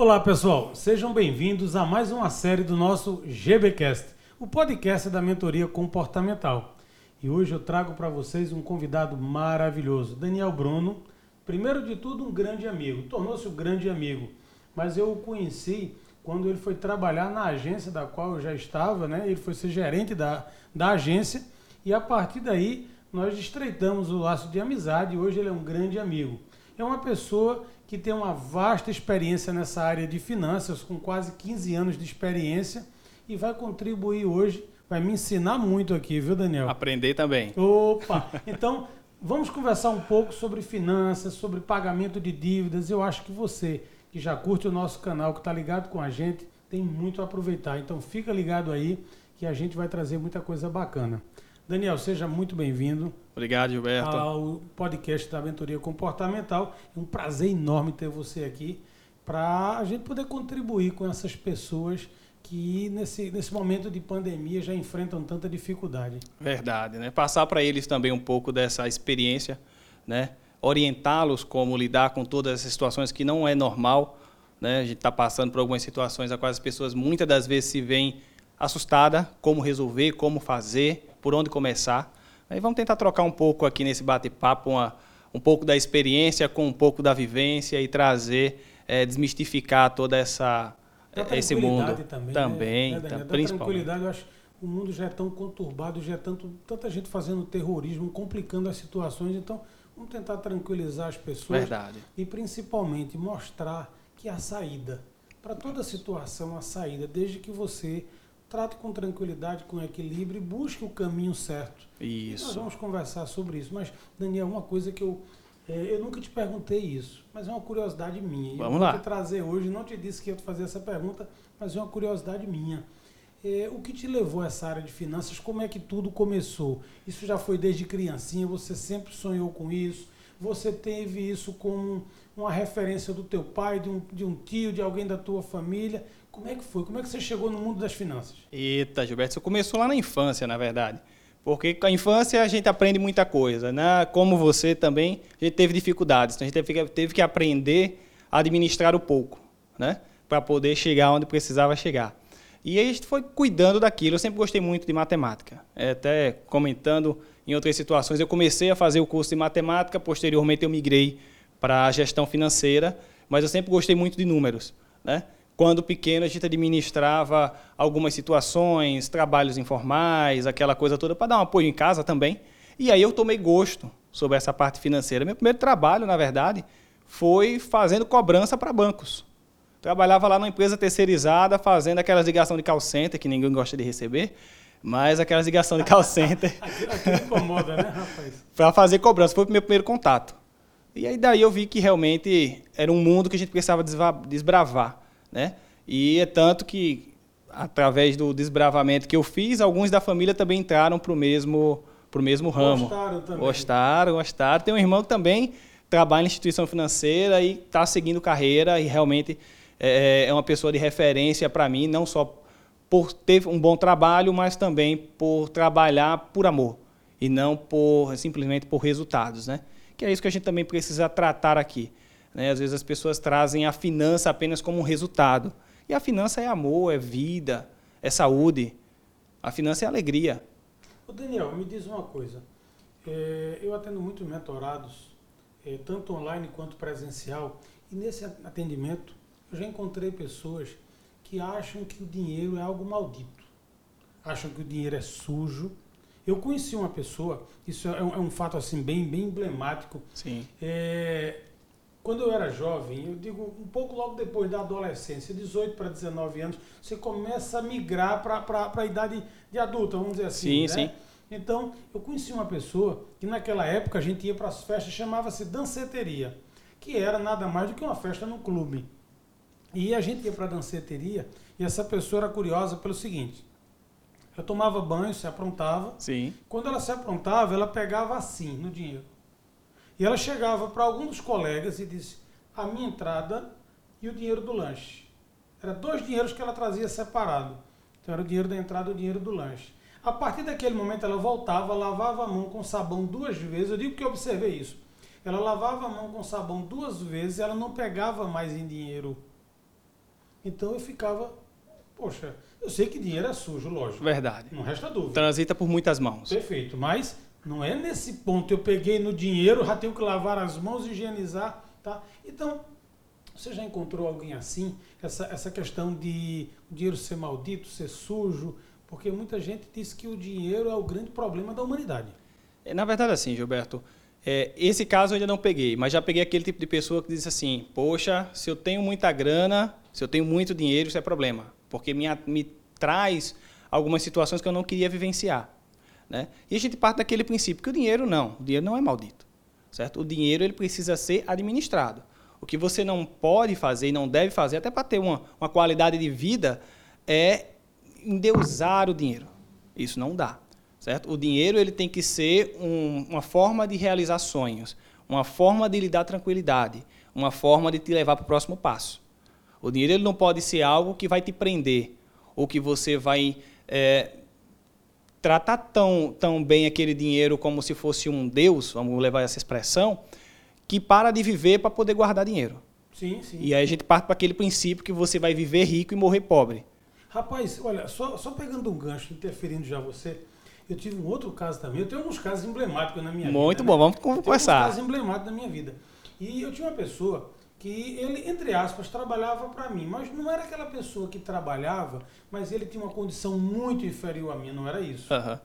Olá pessoal, sejam bem-vindos a mais uma série do nosso GBcast, o podcast da mentoria comportamental. E hoje eu trago para vocês um convidado maravilhoso, Daniel Bruno. Primeiro de tudo, um grande amigo, tornou-se um grande amigo, mas eu o conheci quando ele foi trabalhar na agência da qual eu já estava, né? Ele foi ser gerente da, da agência e a partir daí nós estreitamos o laço de amizade e hoje ele é um grande amigo. É uma pessoa que tem uma vasta experiência nessa área de finanças, com quase 15 anos de experiência, e vai contribuir hoje, vai me ensinar muito aqui, viu, Daniel? Aprender também. Opa! Então, vamos conversar um pouco sobre finanças, sobre pagamento de dívidas. Eu acho que você, que já curte o nosso canal, que está ligado com a gente, tem muito a aproveitar. Então, fica ligado aí, que a gente vai trazer muita coisa bacana. Daniel, seja muito bem-vindo. Obrigado, Gilberto. Ao podcast da Aventuria Comportamental. É um prazer enorme ter você aqui para a gente poder contribuir com essas pessoas que nesse, nesse momento de pandemia já enfrentam tanta dificuldade. Verdade, né? Passar para eles também um pouco dessa experiência, né? Orientá-los como lidar com todas essas situações que não é normal, né? A gente está passando por algumas situações a quais as pessoas muitas das vezes se veem assustadas, como resolver, como fazer, por onde começar. Aí vamos tentar trocar um pouco aqui nesse bate-papo, um pouco da experiência com um pouco da vivência e trazer, é, desmistificar toda essa esse mundo também, também, né, tá, principalmente. tranquilidade, eu acho o mundo já é tão conturbado, já é tanto, tanta gente fazendo terrorismo, complicando as situações, então vamos tentar tranquilizar as pessoas Verdade. e principalmente mostrar que a saída para toda situação a saída, desde que você trate com tranquilidade, com equilíbrio e busque o caminho certo. Isso. E nós vamos conversar sobre isso. Mas, Daniel, uma coisa que eu. É, eu nunca te perguntei isso, mas é uma curiosidade minha. Vamos eu lá. vou te trazer hoje, não te disse que ia te fazer essa pergunta, mas é uma curiosidade minha. É, o que te levou a essa área de finanças? Como é que tudo começou? Isso já foi desde criancinha? Você sempre sonhou com isso? Você teve isso como uma referência do teu pai, de um, de um tio, de alguém da tua família? Como é que foi? Como é que você chegou no mundo das finanças? Eita, Gilberto, isso começou lá na infância, na verdade. Porque com a infância a gente aprende muita coisa, né? Como você também, a gente teve dificuldades, então a gente teve, teve que aprender a administrar o pouco, né? Para poder chegar onde precisava chegar. E aí a gente foi cuidando daquilo. Eu sempre gostei muito de matemática. É, até comentando em outras situações, eu comecei a fazer o curso de matemática, posteriormente eu migrei para a gestão financeira, mas eu sempre gostei muito de números, né? Quando pequeno, a gente administrava algumas situações, trabalhos informais, aquela coisa toda, para dar um apoio em casa também. E aí eu tomei gosto sobre essa parte financeira. Meu primeiro trabalho, na verdade, foi fazendo cobrança para bancos. Trabalhava lá numa empresa terceirizada, fazendo aquelas ligações de call center, que ninguém gosta de receber, mas aquelas ligações de call center. Aquilo incomoda, né, rapaz? para fazer cobrança. Foi o meu primeiro contato. E aí daí eu vi que realmente era um mundo que a gente precisava desbravar. Né? E é tanto que, através do desbravamento que eu fiz, alguns da família também entraram para o mesmo, pro mesmo ramo. Gostaram também. Gostaram, gostaram. Tem um irmão que também trabalha em instituição financeira e está seguindo carreira e realmente é, é uma pessoa de referência para mim, não só por ter um bom trabalho, mas também por trabalhar por amor e não por simplesmente por resultados, né? Que é isso que a gente também precisa tratar aqui. Né? Às vezes as pessoas trazem a finança apenas como um resultado. E a finança é amor, é vida, é saúde. A finança é alegria. Ô Daniel, me diz uma coisa. É, eu atendo muitos mentorados, é, tanto online quanto presencial, e nesse atendimento eu já encontrei pessoas que acham que o dinheiro é algo maldito. Acham que o dinheiro é sujo. Eu conheci uma pessoa, isso é um, é um fato assim bem, bem emblemático. Sim. É, quando eu era jovem, eu digo um pouco logo depois da adolescência, 18 para 19 anos, você começa a migrar para a idade de adulta, vamos dizer assim. Sim, né? sim. Então, eu conheci uma pessoa que naquela época a gente ia para as festas, chamava-se danceteria, que era nada mais do que uma festa no clube. E a gente ia para a danceteria e essa pessoa era curiosa pelo seguinte: ela tomava banho, se aprontava. Sim. Quando ela se aprontava, ela pegava assim no dinheiro. E ela chegava para algum dos colegas e disse: a minha entrada e o dinheiro do lanche. Era dois dinheiros que ela trazia separado. Então era o dinheiro da entrada e o dinheiro do lanche. A partir daquele momento ela voltava, lavava a mão com sabão duas vezes. Eu digo que eu observei isso. Ela lavava a mão com sabão duas vezes, ela não pegava mais em dinheiro. Então eu ficava, poxa, eu sei que dinheiro é sujo, lógico. Verdade. Não resta dúvida. Transita por muitas mãos. Perfeito, mas não é nesse ponto. Eu peguei no dinheiro, já tenho que lavar as mãos, higienizar, tá? Então, você já encontrou alguém assim? Essa, essa questão de o dinheiro ser maldito, ser sujo? Porque muita gente diz que o dinheiro é o grande problema da humanidade. É, na verdade, assim, Gilberto, é, esse caso eu ainda não peguei, mas já peguei aquele tipo de pessoa que diz assim: Poxa, se eu tenho muita grana, se eu tenho muito dinheiro, isso é problema, porque me, me traz algumas situações que eu não queria vivenciar. Né? E a gente parte daquele princípio que o dinheiro não, o dinheiro não é maldito. Certo? O dinheiro ele precisa ser administrado. O que você não pode fazer e não deve fazer, até para ter uma, uma qualidade de vida, é endeusar o dinheiro. Isso não dá. Certo? O dinheiro ele tem que ser um, uma forma de realizar sonhos, uma forma de lhe dar tranquilidade, uma forma de te levar para o próximo passo. O dinheiro ele não pode ser algo que vai te prender, ou que você vai é, tratar tão, tão bem aquele dinheiro como se fosse um Deus, vamos levar essa expressão, que para de viver para poder guardar dinheiro. Sim, sim. E aí a gente parte para aquele princípio que você vai viver rico e morrer pobre. Rapaz, olha, só, só pegando um gancho, interferindo já você, eu tive um outro caso também. Eu tenho alguns casos emblemáticos na minha Muito vida. Muito bom, né? vamos conversar. Eu tenho casos emblemáticos na minha vida. E eu tinha uma pessoa que ele, entre aspas, trabalhava para mim, mas não era aquela pessoa que trabalhava, mas ele tinha uma condição muito inferior à minha, não era isso. Uhum.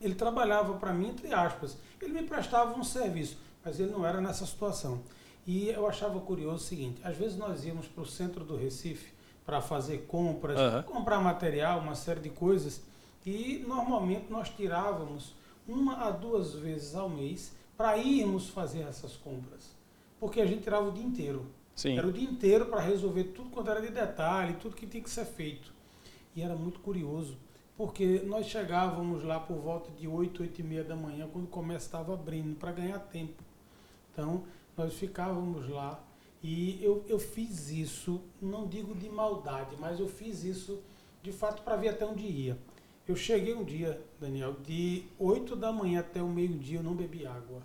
Ele trabalhava para mim, entre aspas. Ele me prestava um serviço, mas ele não era nessa situação. E eu achava curioso o seguinte: às vezes nós íamos para o centro do Recife para fazer compras, uhum. comprar material, uma série de coisas, e normalmente nós tirávamos uma a duas vezes ao mês para irmos fazer essas compras porque a gente tirava o dia inteiro. Sim. Era o dia inteiro para resolver tudo quanto era de detalhe, tudo que tinha que ser feito. E era muito curioso, porque nós chegávamos lá por volta de 8, 8 e meia da manhã, quando o comércio estava abrindo, para ganhar tempo. Então, nós ficávamos lá e eu, eu fiz isso, não digo de maldade, mas eu fiz isso de fato para ver até onde ia. Eu cheguei um dia, Daniel, de 8 da manhã até o meio-dia eu não bebi água.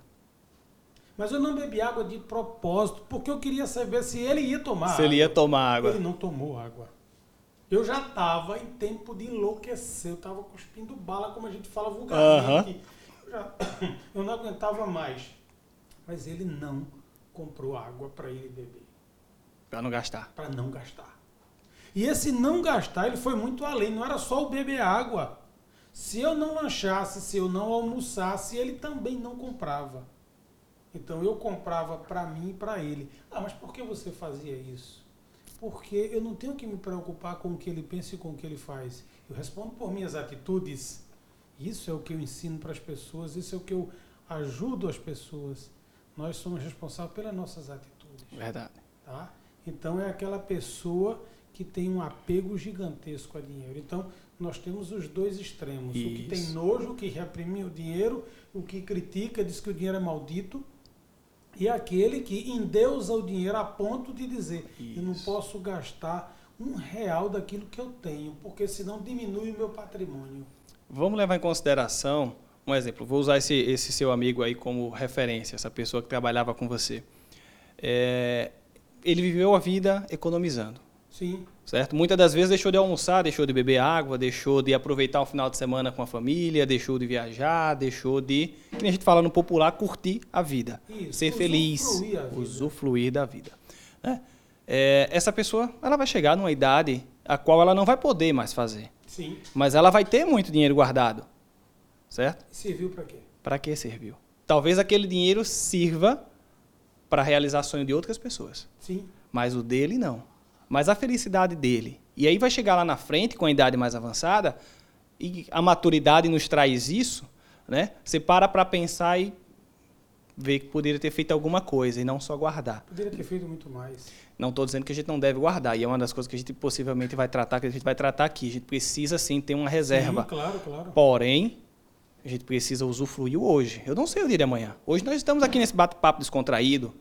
Mas eu não bebi água de propósito, porque eu queria saber se ele ia tomar se água. ele ia tomar água. Ele não tomou água. Eu já estava em tempo de enlouquecer, eu estava cuspindo bala, como a gente fala vulgarmente. Eu, já, eu não aguentava mais. Mas ele não comprou água para ele beber. Para não gastar. Para não gastar. E esse não gastar, ele foi muito além. Não era só o beber água. Se eu não lanchasse, se eu não almoçasse, ele também não comprava. Então eu comprava para mim e para ele. Ah, mas por que você fazia isso? Porque eu não tenho que me preocupar com o que ele pensa e com o que ele faz. Eu respondo por minhas atitudes. Isso é o que eu ensino para as pessoas, isso é o que eu ajudo as pessoas. Nós somos responsáveis pelas nossas atitudes. Verdade. Tá? Então é aquela pessoa que tem um apego gigantesco a dinheiro. Então nós temos os dois extremos. Isso. O que tem nojo, que reprime o dinheiro, o que critica, diz que o dinheiro é maldito e aquele que endeusa o dinheiro a ponto de dizer: Isso. eu não posso gastar um real daquilo que eu tenho, porque senão diminui o meu patrimônio. Vamos levar em consideração um exemplo. Vou usar esse, esse seu amigo aí como referência, essa pessoa que trabalhava com você. É, ele viveu a vida economizando. Sim. Certo? Muitas das vezes deixou de almoçar, deixou de beber água, deixou de aproveitar o final de semana com a família, deixou de viajar, deixou de, que a gente fala no popular, curtir a vida. Isso, ser feliz, usufruir da vida. Né? É, essa pessoa ela vai chegar numa idade a qual ela não vai poder mais fazer. Sim. Mas ela vai ter muito dinheiro guardado. Certo? E serviu para quê? Para que serviu? Talvez aquele dinheiro sirva para a realização de outras pessoas. Sim. Mas o dele não mas a felicidade dele. E aí vai chegar lá na frente, com a idade mais avançada, e a maturidade nos traz isso, né? Você para para pensar e ver que poderia ter feito alguma coisa e não só guardar. Poderia ter feito muito mais. Não estou dizendo que a gente não deve guardar, e é uma das coisas que a gente possivelmente vai tratar, que a gente vai tratar aqui. A gente precisa sim ter uma reserva. Sim, claro, claro. Porém, a gente precisa usufruir hoje. Eu não sei o dia de amanhã. Hoje nós estamos aqui nesse bate-papo descontraído.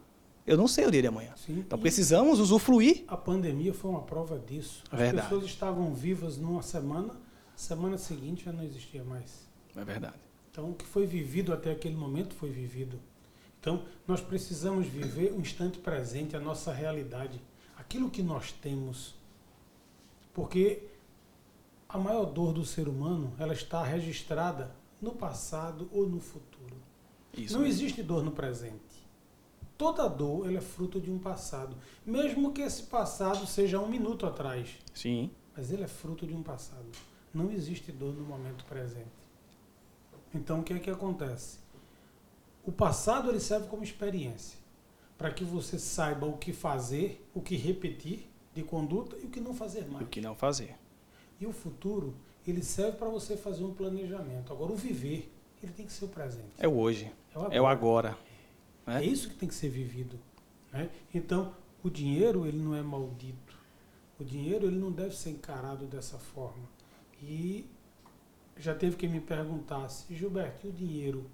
Eu não sei o dia de amanhã. Sim, então precisamos usufruir. A pandemia foi uma prova disso. As verdade. pessoas estavam vivas numa semana, semana seguinte já não existia mais. É verdade. Então o que foi vivido até aquele momento foi vivido. Então nós precisamos viver o instante presente, a nossa realidade. Aquilo que nós temos, Porque a maior dor do ser humano, ela está registrada no passado ou no futuro. Isso Não mesmo. existe dor no presente. Toda dor ela é fruto de um passado. Mesmo que esse passado seja um minuto atrás. Sim. Mas ele é fruto de um passado. Não existe dor no momento presente. Então o que é que acontece? O passado ele serve como experiência para que você saiba o que fazer, o que repetir de conduta e o que não fazer mais. o que não fazer. E o futuro ele serve para você fazer um planejamento. Agora o viver ele tem que ser o presente. É o hoje. É o É o agora. É né? isso que tem que ser vivido. né? Então, o dinheiro ele não é maldito. O dinheiro ele não deve ser encarado dessa forma. E já teve quem me perguntasse, Gilberto, o dinheiro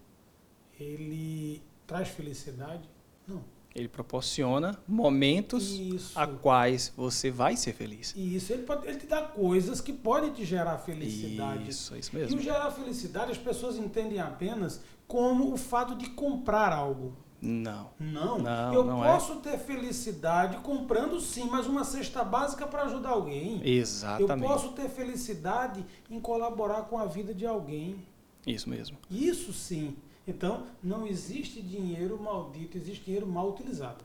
ele traz felicidade? Não. Ele proporciona momentos Isso. a quais você vai ser feliz. Isso ele, pode, ele te dá coisas que podem te gerar felicidade. Isso, é isso E o mesmo. gerar felicidade as pessoas entendem apenas como o fato de comprar algo. Não. Não, Não, eu não é. posso ter felicidade comprando sim, mas uma cesta básica para ajudar alguém. Exatamente. Eu posso ter felicidade em colaborar com a vida de alguém. Isso mesmo. Isso sim. Então, não existe dinheiro maldito, existe dinheiro mal utilizado.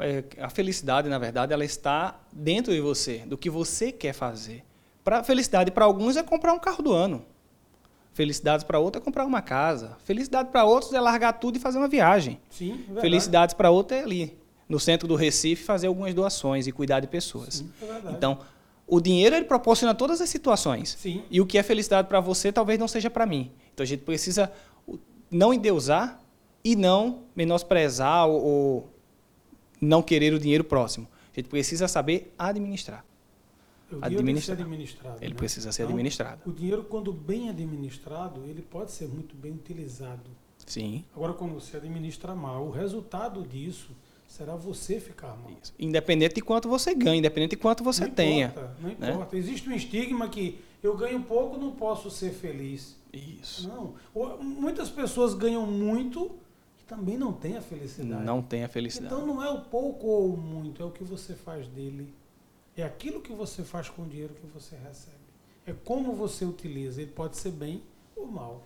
É, a felicidade, na verdade, ela está dentro de você, do que você quer fazer. Pra, felicidade para alguns é comprar um carro do ano. Felicidade para outros é comprar uma casa. Felicidade para outros é largar tudo e fazer uma viagem. Sim, verdade. Felicidades para outros é ali, no centro do Recife, fazer algumas doações e cuidar de pessoas. Sim, é. Então, o dinheiro ele proporciona todas as situações. Sim, E o que é felicidade para você talvez não seja para mim. Então a gente precisa não endeusar e não menosprezar ou, ou não querer o dinheiro próximo. A gente precisa saber administrar. Administrar. administrado. Ele né? precisa ser Então, administrado. O dinheiro, quando bem administrado, ele pode ser muito bem utilizado. Sim. Agora, quando você administra mal, o resultado disso será você ficar mal. Isso. Independente de quanto você ganha, independente de quanto você não tenha. Importa, não né? importa. Existe um estigma que eu ganho pouco, não posso ser feliz. Isso. Não. Muitas pessoas ganham muito e também não têm a felicidade. Não tenha felicidade. Então não é o pouco ou o muito, é o que você faz dele. É aquilo que você faz com o dinheiro que você recebe. É como você utiliza. Ele pode ser bem ou mal.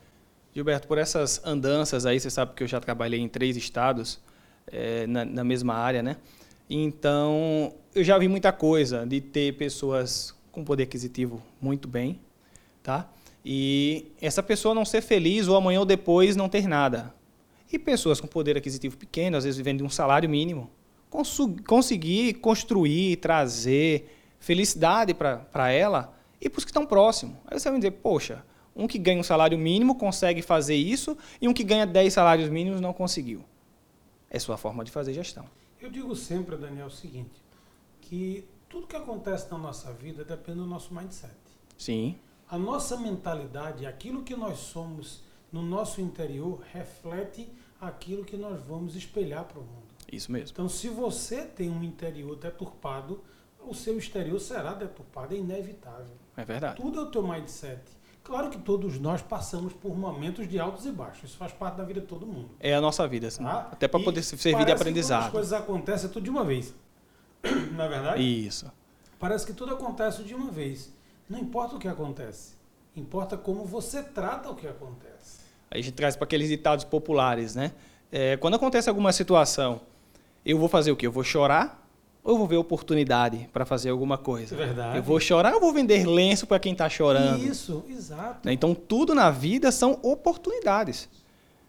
Gilberto, por essas andanças aí, você sabe que eu já trabalhei em três estados eh, na, na mesma área, né? Então, eu já vi muita coisa de ter pessoas com poder aquisitivo muito bem, tá? E essa pessoa não ser feliz ou amanhã ou depois não ter nada. E pessoas com poder aquisitivo pequeno, às vezes vivendo de um salário mínimo, conseguir construir, trazer felicidade para ela e para os que estão próximos. Aí você vai dizer, poxa, um que ganha um salário mínimo consegue fazer isso e um que ganha 10 salários mínimos não conseguiu. É sua forma de fazer gestão. Eu digo sempre, Daniel, o seguinte, que tudo que acontece na nossa vida depende do nosso mindset. Sim, A nossa mentalidade, aquilo que nós somos no nosso interior, reflete aquilo que nós vamos espelhar para o mundo. Isso mesmo. Então, se você tem um interior deturpado, o seu exterior será deturpado, é inevitável. É verdade. Tudo é o teu mindset. Claro que todos nós passamos por momentos de altos e baixos. Isso faz parte da vida de todo mundo. É a nossa vida, assim, Tá? até para poder servir de parece que aprendizado. as coisas acontecem tudo de uma vez. Na é verdade? Isso. Parece que tudo acontece de uma vez. Não importa o que acontece. Importa como você trata o que acontece. Aí a gente traz para aqueles ditados populares, né? É, quando acontece alguma situação, eu vou fazer o quê? Eu vou chorar ou eu vou ver oportunidade para fazer alguma coisa? Verdade. Eu vou chorar ou vou vender lenço para quem está chorando? Isso, exato. Né? Então, tudo na vida são oportunidades.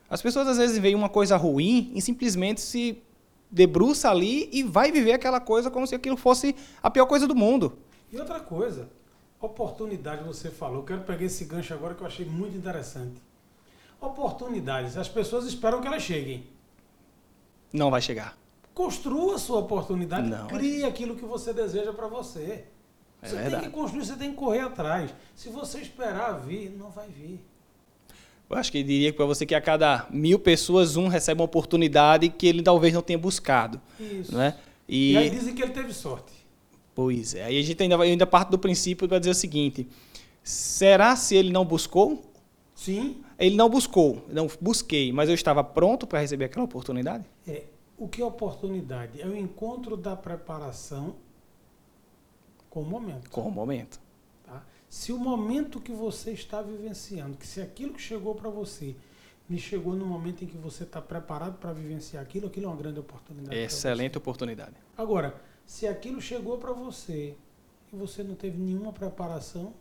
As pessoas às vezes veem uma coisa ruim e simplesmente se debruça ali e vai viver aquela coisa como se aquilo fosse a pior coisa do mundo. E outra coisa, oportunidade você falou. Eu quero pegar esse gancho agora que eu achei muito interessante. Oportunidades, as pessoas esperam que elas cheguem. Não vai chegar. Construa a sua oportunidade, Não. crie aquilo que você deseja para você. É Você tem verdade. que construir, você tem que correr atrás. Se você esperar vir, não vai vir. Eu acho que eu diria para você que a cada mil pessoas, um recebe uma oportunidade que ele talvez não tenha buscado. Isso. Né? E... E, aí dizem que ele teve sorte. Pois é. Aí a gente ainda, vai- ainda parte do princípio para dizer o seguinte: será se ele não buscou? Sim, Ele não buscou, não busquei, mas eu estava pronto para receber aquela oportunidade? é. O que é oportunidade? É o encontro da preparação Com o momento. Com o momento. Tá? Se o momento que você está vivenciando, que se aquilo que chegou para você me chegou no momento em que você está preparado para vivenciar aquilo, aquilo é uma grande oportunidade. Excelente oportunidade. Agora, se aquilo chegou para você e você não teve nenhuma preparação,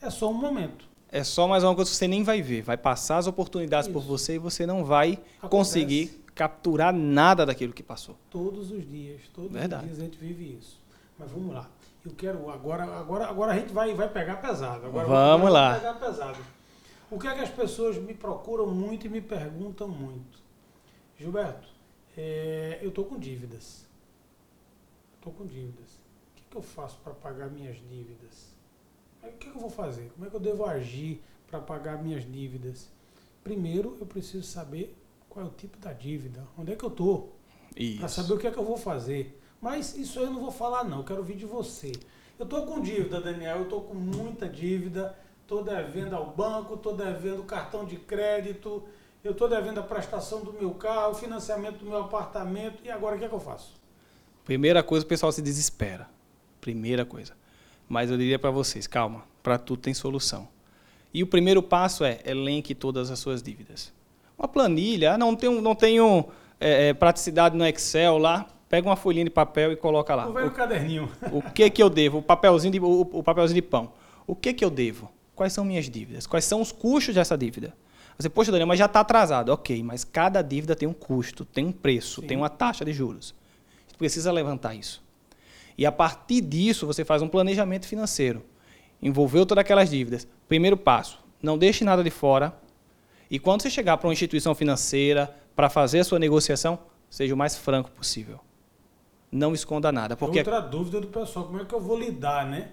é só um momento. É só mais uma coisa que você nem vai ver. Vai passar as oportunidades Isso. por você e você não vai Acontece. conseguir capturar nada daquilo que passou. Todos os dias, todos Verdade. os dias a gente vive isso. Mas vamos lá. Eu quero agora, agora, agora a gente vai, vai pegar pesado. Agora vamos lá. Pegar pesado. O que é que as pessoas me procuram muito e me perguntam muito? Gilberto, é, eu estou com dívidas. Estou com dívidas. O que, que eu faço para pagar minhas dívidas? O que, que eu vou fazer? Como é que eu devo agir para pagar minhas dívidas? Primeiro, eu preciso saber qual é o tipo da dívida, onde é que eu estou, para saber o que é que eu vou fazer. Mas isso eu não vou falar não, eu quero ouvir de você. Eu estou com dívida, Daniel, eu estou com muita dívida, estou devendo ao banco, estou devendo cartão de crédito, eu estou devendo a prestação do meu carro, o financiamento do meu apartamento, e agora o que é que eu faço? Primeira coisa, o pessoal se desespera. Primeira coisa. Mas eu diria para vocês, calma, para tudo tem solução. E o primeiro passo é elenque todas as suas dívidas. Uma planilha, ah, não tenho, não tenho é, é, praticidade no Excel lá, pega uma folhinha de papel e coloca lá. O caderninho. O que que eu devo? O papelzinho de, o, o, papelzinho de pão. O que que eu devo? Quais são minhas dívidas? Quais são os custos dessa dívida? Você, poxa, Daniel, mas já está atrasado. Ok, mas cada dívida tem um custo, tem um preço, Sim. tem uma taxa de juros. Você precisa levantar isso. E a partir disso, você faz um planejamento financeiro. Envolveu todas aquelas dívidas. Primeiro passo, não deixe nada de fora, e quando você chegar para uma instituição financeira para fazer a sua negociação, seja o mais franco possível. Não esconda nada. Porque... Outra dúvida do pessoal, como é que eu vou lidar, né?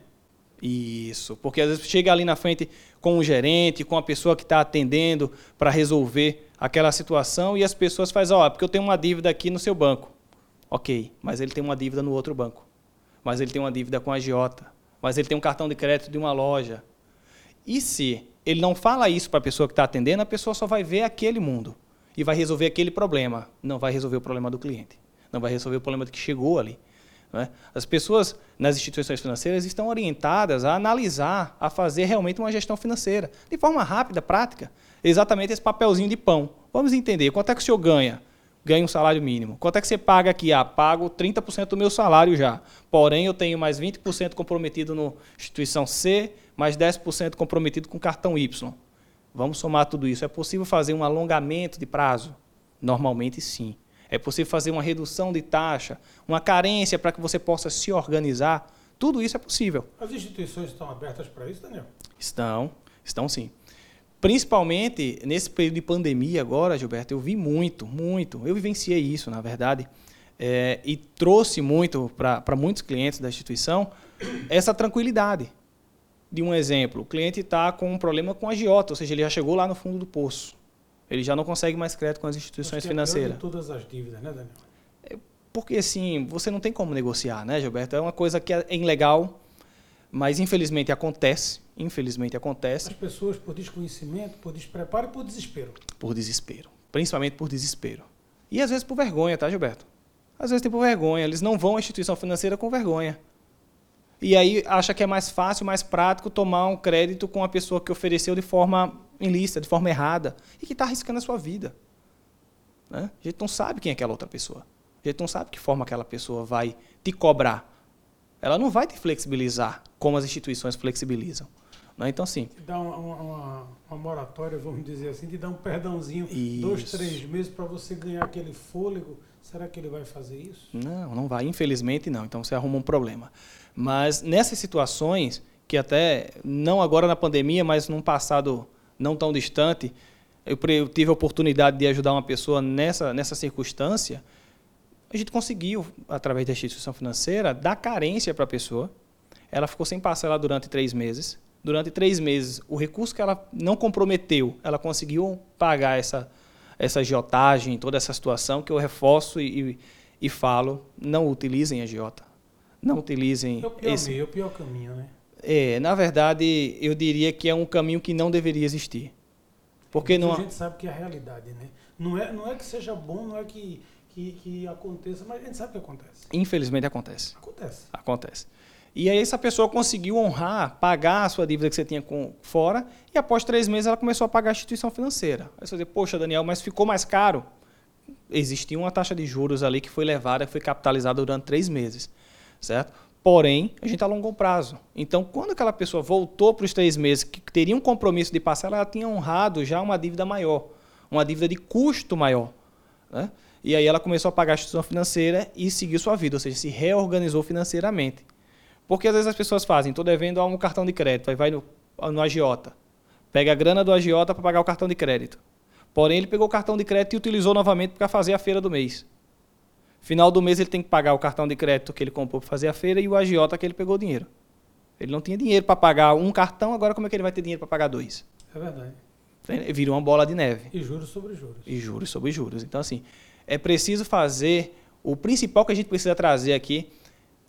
Isso, porque às vezes chega ali na frente com o gerente, com a pessoa que está atendendo para resolver aquela situação e as pessoas fazem, ó, oh, porque eu tenho uma dívida aqui no seu banco. Ok, mas ele tem uma dívida no outro banco. Mas ele tem uma dívida com a agiota. Mas ele tem um cartão de crédito de uma loja. E se ele não fala isso para a pessoa que está atendendo, a pessoa só vai ver aquele mundo e vai resolver aquele problema. Não vai resolver o problema do cliente. Não vai resolver o problema do que chegou ali. É? As pessoas nas instituições financeiras estão orientadas a analisar, a fazer realmente uma gestão financeira, de forma rápida, prática. Exatamente esse papelzinho de pão. Vamos entender quanto é que o senhor ganha? Ganha um salário mínimo. Quanto é que você paga aqui? Ah, pago 30% do meu salário já. Porém, eu tenho mais 20% comprometido na instituição C, mais 10% comprometido com cartão Y. Vamos somar tudo isso. É possível fazer um alongamento de prazo? Normalmente, sim. É possível fazer uma redução de taxa, uma carência para que você possa se organizar? Tudo isso é possível. As instituições estão abertas para isso, Daniel? Estão, estão sim. Principalmente nesse período de pandemia agora, Gilberto, eu vi muito, muito. Eu vivenciei isso, na verdade, é, e trouxe muito para muitos clientes da instituição essa tranquilidade de um exemplo, o cliente está com um problema com a agiota, ou seja, ele já chegou lá no fundo do poço. Ele já não consegue mais crédito com as instituições Acho que financeiras. É todas as dívidas, né, Daniel? É porque assim, você não tem como negociar, né, Gilberto? É uma coisa que é ilegal, mas infelizmente acontece. Infelizmente acontece. As pessoas por desconhecimento, por despreparo e por desespero. Por desespero. Principalmente por desespero. E às vezes por vergonha, tá, Gilberto? Às vezes tem por vergonha. Eles não vão à instituição financeira com vergonha. E aí acha que é mais fácil, mais prático tomar um crédito com a pessoa que ofereceu de forma ilícita, de forma errada, e que está arriscando a sua vida. Né? A gente não sabe quem é aquela outra pessoa. A gente não sabe que forma aquela pessoa vai te cobrar. Ela não vai te flexibilizar como as instituições flexibilizam. Né? Então, sim. Te dá uma, uma, uma, moratória, vamos dizer assim, te dá um perdãozinho, isso. dois, três meses para você ganhar aquele fôlego. Será que ele vai fazer isso? Não, não vai. Infelizmente, não. Então, você arruma um problema. Mas nessas situações, que até não agora na pandemia, mas num passado não tão distante, eu tive a oportunidade de ajudar uma pessoa nessa, nessa circunstância, a gente conseguiu, através da instituição financeira, dar carência para a pessoa. Ela ficou sem parcela durante três meses. Durante três meses, o recurso que ela não comprometeu, ela conseguiu pagar essa, essa agiotagem, toda essa situação, que eu reforço e, e, e falo, não utilizem agiota não utilizem é o pior esse. Meio, é o pior caminho, né? É, na verdade, eu diria que é um caminho que não deveria existir. Porque não a gente sabe que é a realidade, né? Não é, não é que seja bom, não é que, que, que aconteça, mas a gente sabe que acontece. Infelizmente acontece. Acontece. Acontece. E aí essa pessoa conseguiu honrar, pagar a sua dívida que você tinha com fora, e após três meses ela começou a pagar a instituição financeira. Aí você diz, poxa, Daniel, mas ficou mais caro? Existia uma taxa de juros ali que foi levada, que foi capitalizada durante três meses, certo? Porém, a gente alongou o prazo. Então, quando aquela pessoa voltou para os três meses, que teria um compromisso de parcela, ela tinha honrado já uma dívida maior, uma dívida de custo maior. Né? E aí ela começou a pagar a instituição financeira e seguiu sua vida, ou seja, se reorganizou financeiramente. Porque às vezes as pessoas fazem, estou devendo a um cartão de crédito, aí vai no, no agiota, pega a grana do agiota para pagar o cartão de crédito. Porém, ele pegou o cartão de crédito e utilizou novamente para fazer a feira do mês. Final do mês ele tem que pagar o cartão de crédito que ele comprou para fazer a feira e o agiota que ele pegou o dinheiro. Ele não tinha dinheiro para pagar um cartão, agora como é que ele vai ter dinheiro para pagar dois? É verdade. Vira uma bola de neve. E juros sobre juros. E juros sobre juros. Então, assim, é preciso fazer. O principal que a gente precisa trazer aqui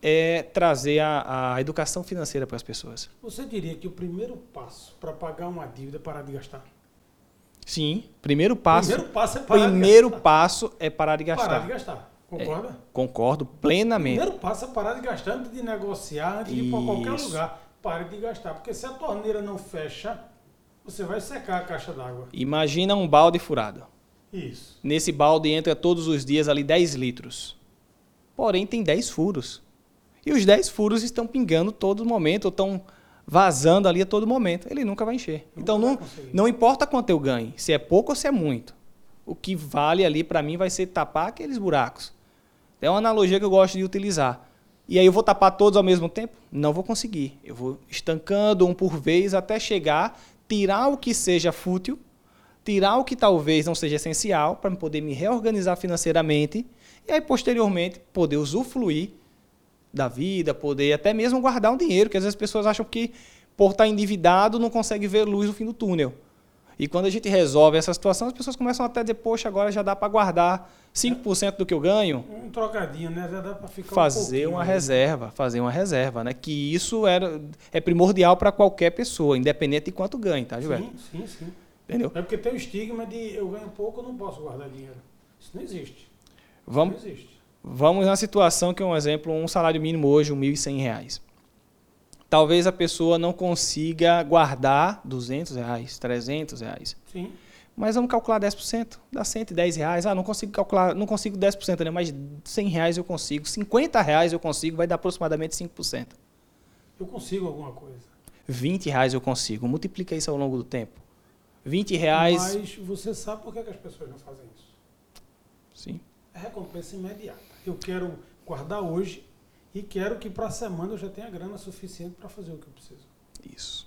é trazer a, a educação financeira para as pessoas. Você diria que o primeiro passo para pagar uma dívida é parar de gastar? Sim, primeiro passo. Primeiro passo é parar primeiro de gastar. passo é parar de gastar. Parar de gastar. Concorda? É, concordo plenamente. Primeiro passo é parar de gastar antes de negociar, antes de ir para qualquer lugar. Pare de gastar. Porque se a torneira não fecha, você vai secar a caixa d'água. Imagina um balde furado. Isso. Nesse balde entra todos os dias ali 10 litros. Porém, tem 10 furos. E os 10 furos estão pingando todo momento, ou estão vazando ali a todo momento. Ele nunca vai encher. Nunca então, vai não, conseguir. não importa quanto eu ganhe, se é pouco ou se é muito. O que vale ali para mim vai ser tapar aqueles buracos. É uma analogia que eu gosto de utilizar. E aí eu vou tapar todos ao mesmo tempo? Não vou conseguir. Eu vou estancando um por vez até chegar, tirar o que seja fútil, tirar o que talvez não seja essencial para poder me reorganizar financeiramente e aí posteriormente poder usufruir da vida, poder até mesmo guardar um dinheiro, que às vezes as pessoas acham que por estar endividado não consegue ver luz no fim do túnel. E quando a gente resolve essa situação, as pessoas começam até a dizer, poxa, agora já dá para guardar 5% do que eu ganho, Um trocadinho, né? Já dá para ficar um fazer pouquinho uma reserva, fazer uma reserva, né? Que isso era, é primordial para qualquer pessoa, independente de quanto ganhe, tá, Gilberto? Sim, sim, sim. Entendeu? É porque tem o estigma de eu ganho pouco, eu não posso guardar dinheiro. Isso não existe. Vamos, Não existe. Vamos na situação que é um exemplo, um salário mínimo hoje, 1.100 reais. Talvez a pessoa não consiga guardar 200 reais, 300 reais. Sim. Mas vamos calcular 10%, dá 110 reais. Ah, não consigo calcular, não consigo 10%, né? mas 100 reais eu consigo, 50 reais eu consigo, vai dar aproximadamente 5%. Eu consigo alguma coisa. 20 reais eu consigo, multiplica isso ao longo do tempo. 20 reais, Mas você sabe por que, que as pessoas não fazem isso? sim, É recompensa imediata. Eu quero guardar hoje e quero que para a semana eu já tenha grana suficiente para fazer o que eu preciso. Isso.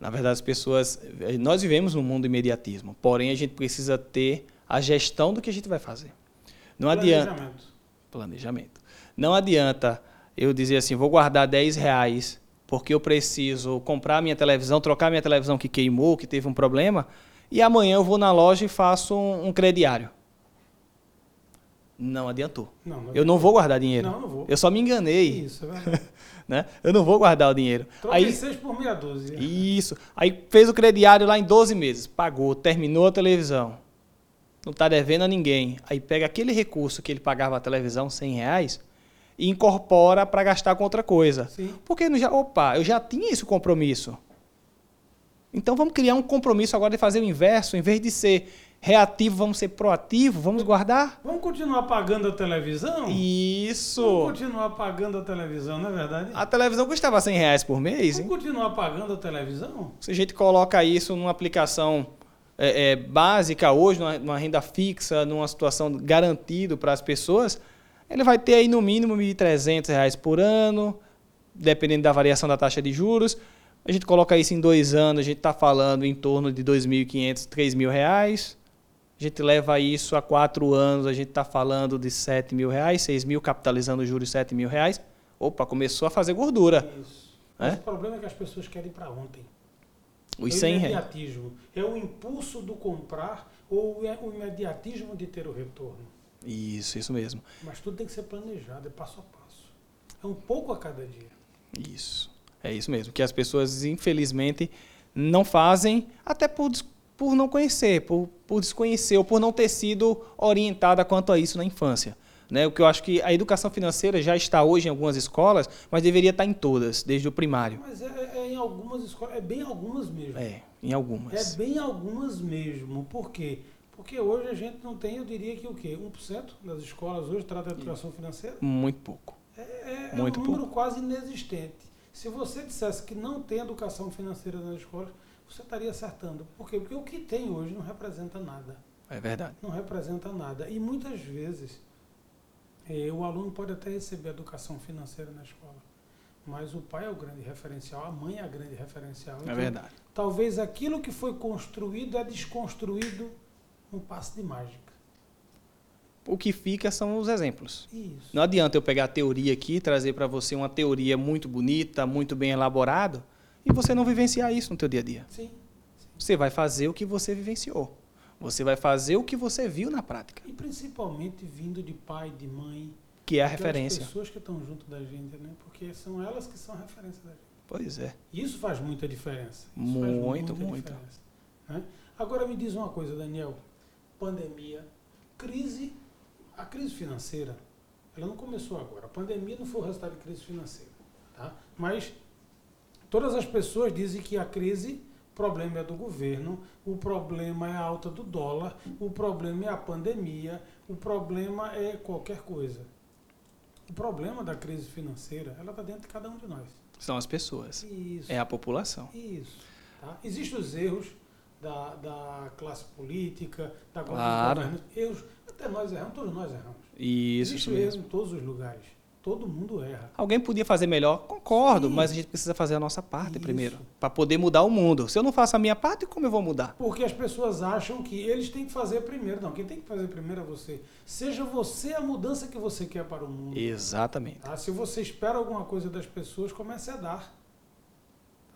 Na verdade, as pessoas. Nós vivemos num mundo de imediatismo, porém a gente precisa ter a gestão do que a gente vai fazer. Não adianta. Planejamento. Planejamento. Não adianta eu dizer assim, vou guardar 10 reais porque eu preciso comprar minha televisão, trocar minha televisão que queimou, que teve um problema, e amanhã eu vou na loja e faço um, um crediário. Não adiantou. Não, não Eu não vou guardar dinheiro. Não, não vou. Eu só me enganei. Isso, é verdade. Né? Eu não vou guardar o dinheiro. Troquei Aí, seis por meia dúzia. isso. Aí fez o crediário lá em 12 meses. Pagou, terminou a televisão. Não está devendo a ninguém. Aí pega aquele recurso que ele pagava a televisão, 100 reais, e incorpora para gastar com outra coisa. Sim. Porque não já, opa, eu já tinha esse compromisso. Então vamos criar um compromisso agora de fazer o inverso. Em vez de ser reativo, vamos ser proativo, vamos guardar. Vamos continuar pagando a televisão? Vamos Isso. continuar pagando a televisão, não é verdade? A televisão custava 100 reais por mês, hein? Vamos continuar pagando a televisão? Se a gente coloca isso numa aplicação é, é, básica hoje, numa, numa renda fixa, numa situação garantido para as pessoas, ele vai ter aí no mínimo 1.300 reais por ano, dependendo da variação da taxa de juros. A gente coloca isso em dois anos, a gente está falando em torno de R$ 2.500, 3.000 reais. A gente leva isso a quatro anos, a gente está falando de 7 mil reais, 6 mil capitalizando os juros 7 mil reais. Opa, começou a fazer gordura. Isso. Mas É? o problema é que as pessoas querem para ontem. Os é o 100 reais. imediatismo. É o impulso do comprar ou é o imediatismo de ter o retorno. Isso, isso mesmo. Mas tudo tem que ser planejado, é passo a passo. É um pouco a cada dia. Isso. É isso mesmo. Que as pessoas, infelizmente, não fazem, até por, por não conhecer, por, por desconhecer ou por não ter sido orientada quanto a isso na infância. Né? O que eu acho que a educação financeira já está hoje em algumas escolas, mas deveria estar em todas, desde o primário. Mas é, é em algumas escolas, é bem algumas mesmo. É, em algumas. É bem algumas mesmo. Por quê? Porque hoje a gente não tem, eu diria que o quê? 1% das escolas hoje tratam a educação financeira? Muito pouco. É, é, Muito é um número pouco. quase inexistente. Se você dissesse que não tem educação financeira nas escolas, você estaria acertando. Por quê? Porque o que tem hoje não representa nada. É verdade. Não representa nada. E muitas vezes eh, o aluno pode até receber educação financeira na escola. Mas o pai é o grande referencial, a mãe é a grande referencial. É Então, verdade. Talvez aquilo que foi construído é desconstruído num passe de mágica. O que fica são os exemplos. Isso. Não adianta eu pegar a teoria aqui trazer para você uma teoria muito bonita, muito bem elaborada, e você não vivenciar isso no teu dia a dia. Sim. Você vai fazer o que você vivenciou. Você vai fazer o que você viu na prática, E principalmente vindo de pai, de mãe. que é a referência. pessoas que estão junto da gente, né? Porque são elas que são a referência da gente. Pois é. Isso faz muita diferença. Isso Muito, faz muita muito. diferença, né? Agora me diz uma coisa, Daniel. Pandemia, crise, a crise financeira, ela não começou agora. A pandemia não foi o resultado de crise financeira, tá? Mas todas as pessoas dizem que a crise, o problema é do governo, o problema é a alta do dólar, o problema é a pandemia, o problema é qualquer coisa. O problema da crise financeira, ela está dentro de cada um de nós. São as pessoas. Isso. É a população. Isso. Tá? Existem os erros da, da classe política, da classe Claro. governantes. Erros, até nós erramos, todos nós erramos. Isso, Existe isso erro mesmo. em todos os lugares. Todo mundo erra. Alguém podia fazer melhor? Concordo, Sim. mas a gente precisa fazer a nossa parte Isso. primeiro, para poder mudar o mundo. Se eu não faço a minha parte, como eu vou mudar? Porque as pessoas acham que eles têm que fazer primeiro. Não, quem tem que fazer primeiro é você. Seja você a mudança que você quer para o mundo. Exatamente. Tá? Se você espera alguma coisa das pessoas, comece a dar.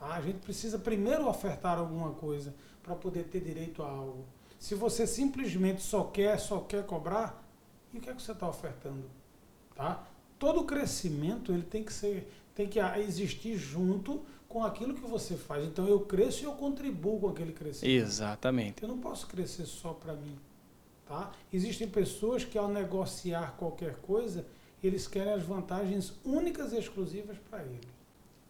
Tá? A gente precisa primeiro ofertar alguma coisa para poder ter direito a algo. Se você simplesmente só quer, só quer cobrar, e o que é que você está ofertando? Tá? Todo crescimento ele tem que ser, tem que existir junto com aquilo que você faz. Então eu cresço e eu contribuo com aquele crescimento. Exatamente. Eu não posso crescer só para mim. Tá? Existem pessoas que, ao negociar qualquer coisa, eles querem as vantagens únicas e exclusivas para eles.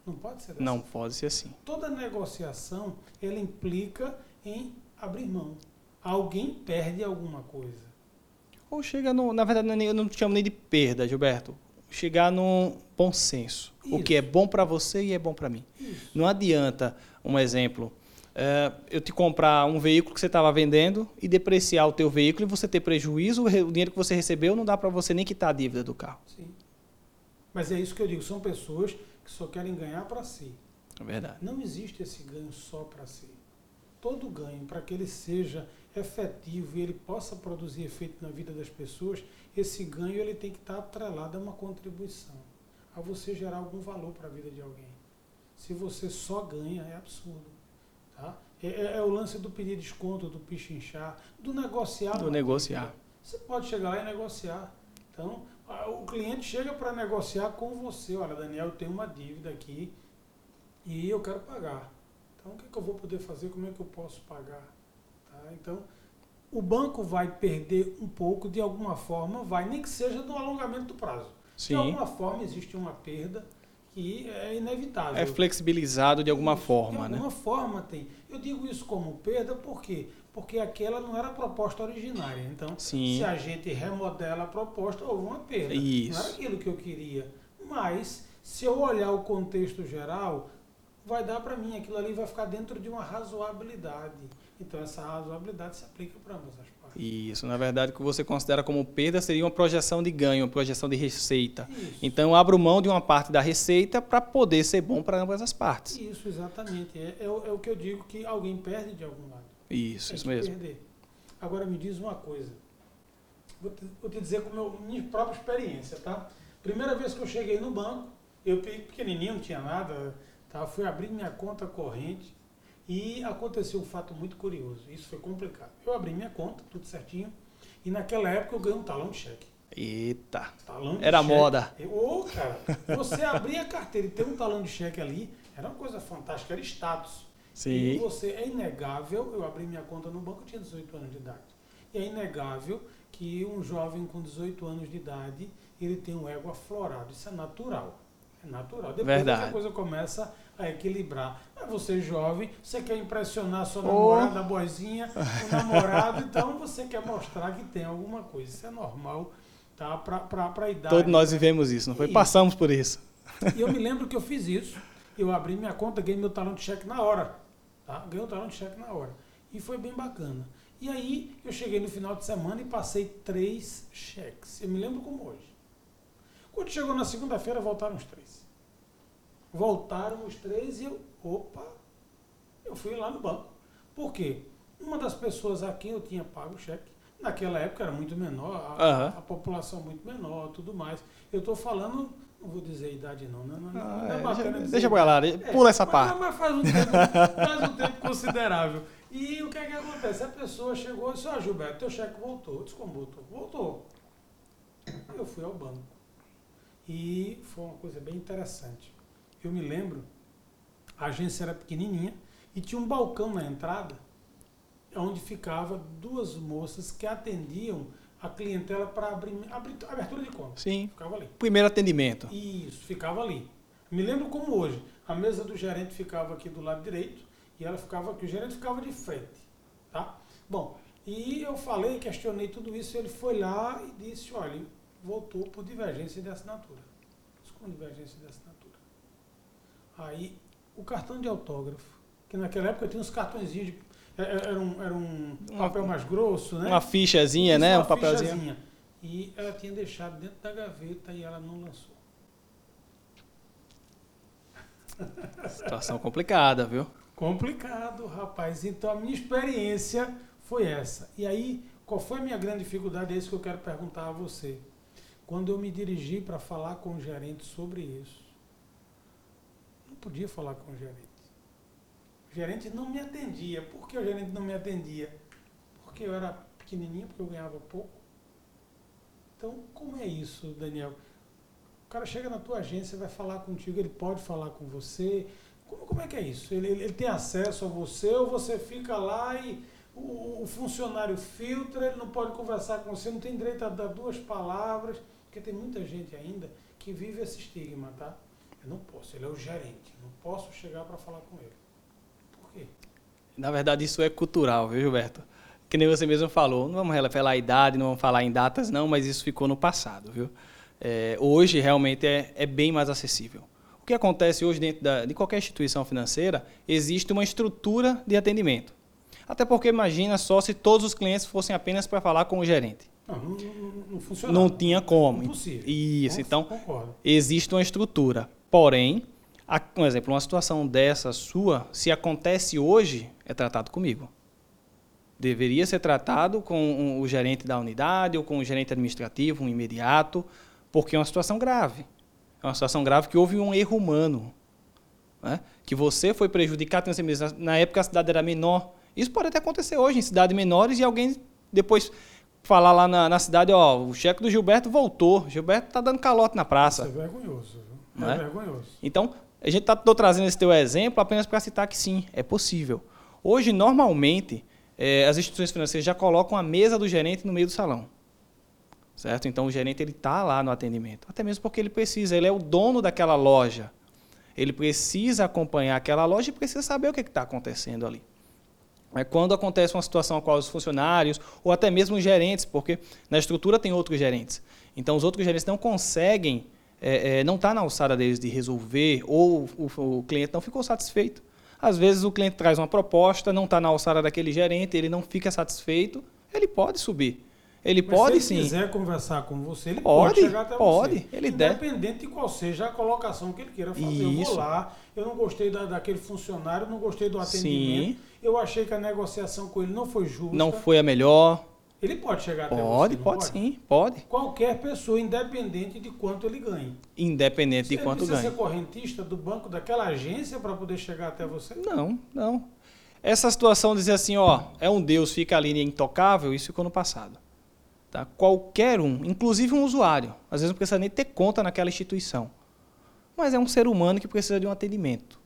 Não pode ser dessa Não pode ser assim. Toda negociação ela implica em abrir mão. Alguém perde alguma coisa. Ou chega no. Na verdade, é eu não chamo nem de perda, Gilberto. Chegar num bom senso. O Isso. que é bom para você e é bom para mim. Isso. Não adianta, um exemplo, é, eu te comprar um veículo que você estava vendendo e depreciar o teu veículo e você ter prejuízo, o re- o dinheiro que você recebeu não dá para você nem quitar a dívida do carro. Sim. Mas é isso que eu digo. São pessoas que só querem ganhar para si. É verdade. Não existe esse ganho só para si. Todo ganho, para que ele seja efetivo e ele possa produzir efeito na vida das pessoas, esse ganho ele tem que estar atrelado a uma contribuição, a você gerar algum valor para a vida de alguém. Se você só ganha, é absurdo. Tá? É, é- é o lance do pedir desconto, do pichinchar, do negociar. Do negociar. Você pode chegar lá e negociar. Então, o cliente chega para negociar com você. Olha, Daniel, eu tenho uma dívida aqui e eu quero pagar. Então, o que, é que eu vou poder fazer? Como é que eu posso pagar? Tá? Então, o banco vai perder um pouco, de alguma forma, vai, nem que seja no alongamento do prazo. De Sim. alguma forma, existe uma perda que é inevitável. É flexibilizado de alguma forma, De né? alguma forma tem. Eu digo isso como perda, por quê? Porque aquela não era a proposta originária. Então, Sim. se a gente remodela a proposta, houve uma perda. Isso. Não era aquilo que eu queria. Mas, se eu olhar o contexto geral, vai dar para mim, aquilo ali vai ficar dentro de uma razoabilidade. Então, essa razoabilidade se aplica para ambas as partes. Isso, na verdade, o que você considera como perda seria uma projeção de ganho, uma projeção de receita. Isso. Então, eu abro mão de uma parte da receita para poder ser bom para ambas as partes. Isso, exatamente. É, é, o- é o que eu digo que alguém perde de algum lado. Isso, Tem isso mesmo. perder. Agora me diz uma coisa. Vou te, vou te dizer com meu, minha própria experiência, tá? Primeira vez que eu cheguei no banco, eu pe- pequenininho, não tinha nada, tá? Fui abrir minha conta corrente e aconteceu um fato muito curioso. Isso foi complicado. Eu abri minha conta, tudo certinho, e naquela época eu ganhei um talão de cheque. Eita. Talão de Era cheque. moda. Ô, cara, você abrir a carteira e ter um talão de cheque ali, era uma coisa fantástica, era status. E Sim. você, é inegável, eu abri minha conta no banco, eu tinha 18 anos de idade. E é inegável que um jovem com 18 anos de idade, ele tem um ego aflorado. Isso é natural. É natural. Depois Verdade. a coisa começa a equilibrar. Mas você jovem, você quer impressionar sua namorada, a boizinha, o namorado, então você quer mostrar que tem alguma coisa. Isso é normal, tá? Pra, pra, pra idade. Todos nós vivemos isso, não foi? Isso. Passamos por isso. E eu me lembro que eu fiz isso. Eu abri minha conta, ganhei meu talão de cheque na hora. Tá? Ganhei o talão de cheque na hora. E foi bem bacana. E aí eu cheguei no final de semana e passei três cheques. Eu me lembro como hoje. Quando chegou na segunda-feira, voltaram os três. Voltaram os três e eu, opa, eu fui lá no banco. Por quê? Uma das pessoas a quem eu tinha pago o cheque, naquela época era muito menor, a, Aham. a população muito menor, tudo mais. Eu estou falando, não vou dizer a idade não, né? Não, não, Ah, não é é, bacana deixa, deixa pra lá, É, pula essa mas- parte. Mas faz um tempo, faz um tempo considerável. E o que é que acontece? A pessoa chegou e disse, ó Gilberto, teu cheque voltou. Eu disse, como voltou? Voltou. Eu fui ao banco. E foi uma coisa bem interessante. Eu me lembro, a agência era pequenininha e tinha um balcão na entrada onde ficava duas moças que atendiam a clientela para abrir, abrir- abertura de conta. Sim. Ficava ali. Primeiro atendimento. Isso, ficava ali. Me lembro como hoje. A mesa do gerente ficava aqui do lado direito e ela ficava aqui. O gerente ficava de frente. Tá? Bom, e eu falei, questionei tudo isso. Ele foi lá e disse: olha, voltou por divergência de assinatura. Como divergência de assinatura? Aí, o cartão de autógrafo, que naquela época tinha uns cartõezinhos de. é- é- Era um, era um papel mais grosso, né? Uma fichazinha, Isso, né? uma Um papelzinho. fichazinha. E ela tinha deixado dentro da gaveta e ela não lançou. Situação complicada, viu? Complicado, rapaz. Então a minha experiência foi essa. E aí, qual foi a minha grande dificuldade? É isso que eu quero perguntar a você. Quando eu me dirigi para falar com o gerente sobre isso, podia falar com o gerente. O gerente não me atendia. Por que o gerente não me atendia? Porque eu era pequenininho, porque eu ganhava pouco. Então, como é isso, Daniel? O cara chega na tua agência, vai falar contigo, ele pode falar com você. Como, como é que é isso? Ele, ele- ele tem acesso a você ou você fica lá e o, o funcionário filtra, ele não pode conversar com você, não tem direito a dar duas palavras, porque tem muita gente ainda que vive esse estigma, tá? Eu não posso, ele é o gerente, não posso chegar para falar com ele. Por quê? Na verdade, isso é cultural, viu, Gilberto? Que nem você mesmo falou, não vamos falar a idade, não vamos falar em datas, não, mas isso ficou no passado, viu? É, hoje, realmente, é, é bem mais acessível. O que acontece hoje dentro da, de qualquer instituição financeira, existe uma estrutura de atendimento. Até porque, imagina só se todos os clientes fossem apenas para falar com o gerente. Não, não, não, não funciona. Não tinha como. Impossível. Isso, então, Concordo. existe uma estrutura. Porém, a- um exemplo, uma situação dessa sua, se acontece hoje, é tratado comigo. Deveria ser tratado com o gerente da unidade ou com o gerente administrativo, um imediato, porque é uma situação grave. É uma situação grave que houve um erro humano. né? Que você foi prejudicado, na época a cidade era menor. Isso pode até acontecer hoje em cidades menores e alguém depois falar lá na, na cidade, ó, o cheque do Gilberto voltou. Gilberto está dando calote na Isso praça. é vergonhoso. Viu? Não é é? vergonhoso. Então, a gente está trazendo esse teu exemplo apenas para citar que sim, é possível. Hoje, normalmente, eh, as instituições financeiras já colocam a mesa do gerente no meio do salão. Certo? Então, o gerente ele está lá no atendimento. Até mesmo porque ele precisa, ele é o dono daquela loja. Ele precisa acompanhar aquela loja e precisa saber o que está acontecendo ali. É quando acontece uma situação com os funcionários ou até mesmo os gerentes, porque na estrutura tem outros gerentes. Então, os outros gerentes não conseguem, é, é, não está na alçada deles de resolver ou o, o cliente não ficou satisfeito. Às vezes, o cliente traz uma proposta, não está na alçada daquele gerente, ele não fica satisfeito, ele pode subir. Ele Mas pode se ele sim. quiser conversar com você, ele pode, Pode, chegar até pode, você. ele deve. Independente de qual seja a colocação que ele queira fazer. Eu vou Isso. lá, eu não gostei da, daquele funcionário, não gostei do atendimento. Sim. Eu achei que a negociação com ele não foi justa. Não foi a melhor. Ele pode chegar até Pode, você, não pode sim, pode. Qualquer pessoa, independente de quanto ele ganhe. Independente de Você quanto precisa ganha. ser correntista do banco daquela agência para poder chegar até você? Não, não. Essa situação de dizer assim, ó, é um Deus, fica ali intocável, isso ficou no passado. Tá? Qualquer um, inclusive um usuário, às vezes não precisa nem ter conta naquela instituição. Mas é um ser humano que precisa de um atendimento.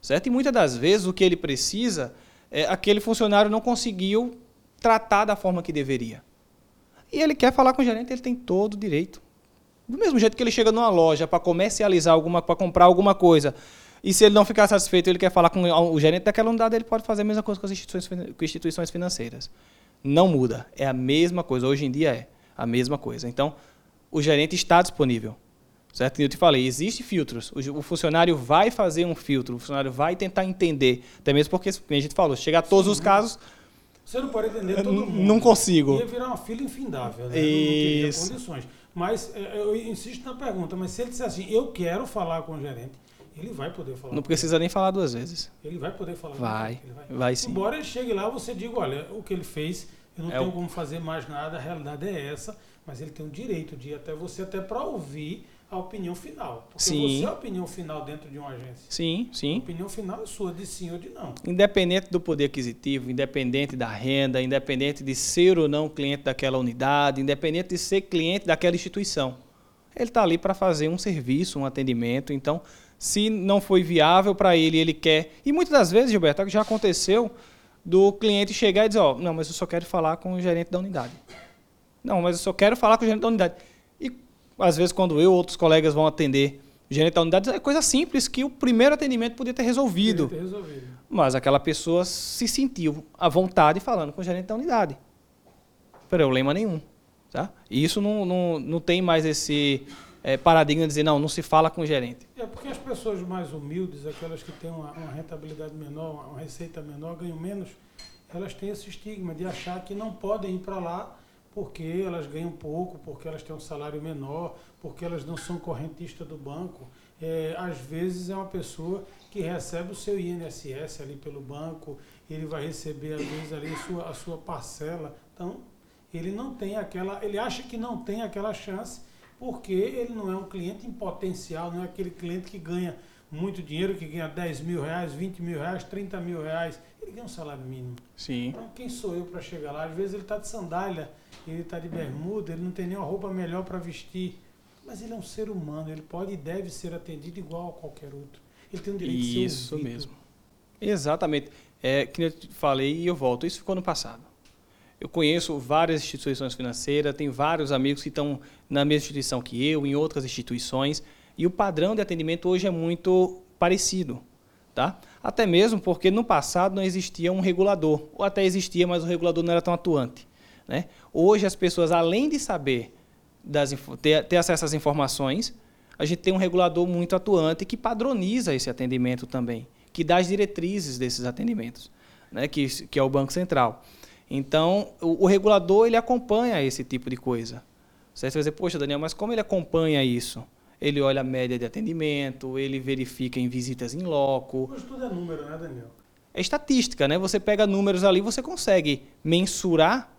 Certo? E muitas das vezes o que ele precisa é aquele funcionário não conseguiu tratar da forma que deveria. E ele quer falar com o gerente, ele tem todo o direito. Do mesmo jeito que ele chega numa loja para comercializar alguma, para comprar alguma coisa, e se ele não ficar satisfeito, ele quer falar com o gerente daquela unidade, ele pode fazer a mesma coisa com as instituições, com instituições financeiras. Não muda, é a mesma coisa. Hoje em dia é a mesma coisa. Então, o gerente está disponível. Certo? Eu te falei, existem filtros. O, funcionário vai fazer um filtro, o funcionário vai tentar entender. Até mesmo porque, como a gente falou, chega a todos Sim, os casos. Você não pode entender todo mundo. Não consigo. Ia virar uma fila infindável, né? Isso. Não, não condições. Mas é, eu insisto na pergunta, mas se ele disser assim, eu quero falar com o gerente, ele vai poder falar. Não precisa nem falar duas vezes. Ele vai poder falar. Vai, vai. vai sim. Embora ele chegue lá, você diga, olha, o que ele fez, eu não é tenho o... como fazer mais nada, a realidade é essa, mas ele tem o direito de ir até você até para ouvir a opinião final. Porque sim. você é a opinião final dentro de uma agência. Sim, sim. A opinião final é sua, de sim ou de não. Independente do poder aquisitivo, independente da renda, independente de ser ou não cliente daquela unidade, independente de ser cliente daquela instituição. Ele está ali para fazer um serviço, um atendimento. Então, se não foi viável para ele, ele quer. E muitas das vezes, Gilberto, já aconteceu do cliente chegar e dizer: Ó, oh, não, mas eu só quero falar com o gerente da unidade. Não, mas eu só quero falar com o gerente da unidade às vezes, quando eu ou outros colegas vão atender gerente da unidade, é coisa simples que o primeiro atendimento podia ter resolvido. Podia ter resolvido. Mas aquela pessoa se sentiu à vontade falando com o gerente da unidade. Problema nenhum. Tá? E isso não, não, não tem mais esse é, paradigma de dizer, não, não se fala com o gerente. É porque as pessoas mais humildes, aquelas que têm uma, uma rentabilidade menor, uma receita menor, ganham menos, elas têm esse estigma de achar que não podem ir para lá porque elas ganham pouco, porque elas têm um salário menor, porque elas não são correntistas do banco. É, às vezes é uma pessoa que recebe o seu INSS ali pelo banco, ele vai receber às vezes ali a sua, a sua parcela. Então, ele não tem aquela, ele acha que não tem aquela chance, porque ele não é um cliente em potencial, não é aquele cliente que ganha muito dinheiro, que ganha 10 mil reais, 20 mil reais, 30 mil reais. Ele ganha um salário mínimo. Sim. Então, quem sou eu para chegar lá? Às vezes ele está de sandália, ele está de bermuda, ele não tem nenhuma roupa melhor para vestir. Mas ele é um ser humano, ele pode e deve ser atendido igual a qualquer outro. Ele tem o direito isso de ser Isso mesmo. Exatamente. É, que eu falei e eu volto, isso ficou no passado. Eu conheço várias instituições financeiras, tenho vários amigos que estão na mesma instituição que eu, em outras instituições, e o padrão de atendimento hoje é muito parecido. Tá? Até mesmo porque no passado não existia um regulador, ou até existia, mas o regulador não era tão atuante. Né? Hoje as pessoas, além de saber das, ter, ter acesso às informações, a gente tem um regulador muito atuante que padroniza esse atendimento também, que dá as diretrizes desses atendimentos, né? que, que é o Banco Central. Então, o, o regulador ele acompanha esse tipo de coisa. Você vai dizer, poxa, Daniel, mas como ele acompanha isso? Ele olha a média de atendimento, ele verifica em visitas em loco. Mas tudo é número, né, Daniel? É estatística, né? Você pega números ali, você consegue mensurar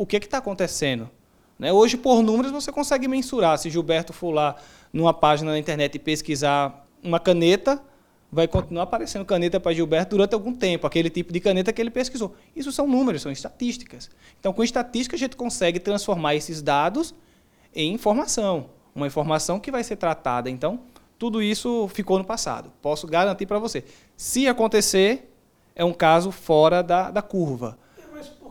o que está acontecendo. Né? Hoje, por números, você consegue mensurar. Se Gilberto for lá numa página na internet e pesquisar uma caneta, vai continuar aparecendo caneta para Gilberto durante algum tempo, aquele tipo de caneta que ele pesquisou. Isso são números, são estatísticas. Então, com estatística, a gente consegue transformar esses dados em informação. Uma informação que vai ser tratada. Então, tudo isso ficou no passado. Posso garantir para você. Se acontecer, é um caso fora da, da curva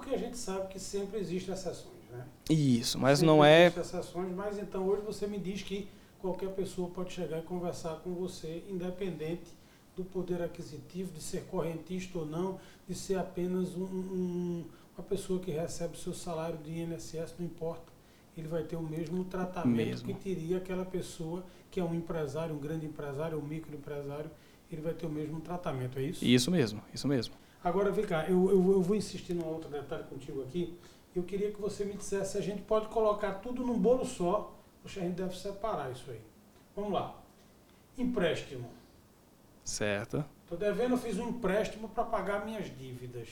porque a gente sabe que sempre existem exceções, né? Isso, mas sempre não é. exceções, mas então hoje você me diz que qualquer pessoa pode chegar e conversar com você, independente do poder aquisitivo, de ser correntista ou não, de ser apenas um, um, uma pessoa que recebe o seu salário de INSS, não importa. Ele vai ter o mesmo tratamento mesmo. que teria aquela pessoa que é um empresário, um grande empresário, um microempresário, ele vai ter o mesmo tratamento, é isso? Isso mesmo, isso mesmo. Agora, vem cá, eu, eu, eu vou insistir num outro detalhe contigo aqui. Eu queria que você me dissesse se a gente pode colocar tudo num bolo só, ou se a gente deve separar isso aí. Vamos lá. Empréstimo. Certo. Estou devendo, eu fiz um empréstimo para pagar minhas dívidas.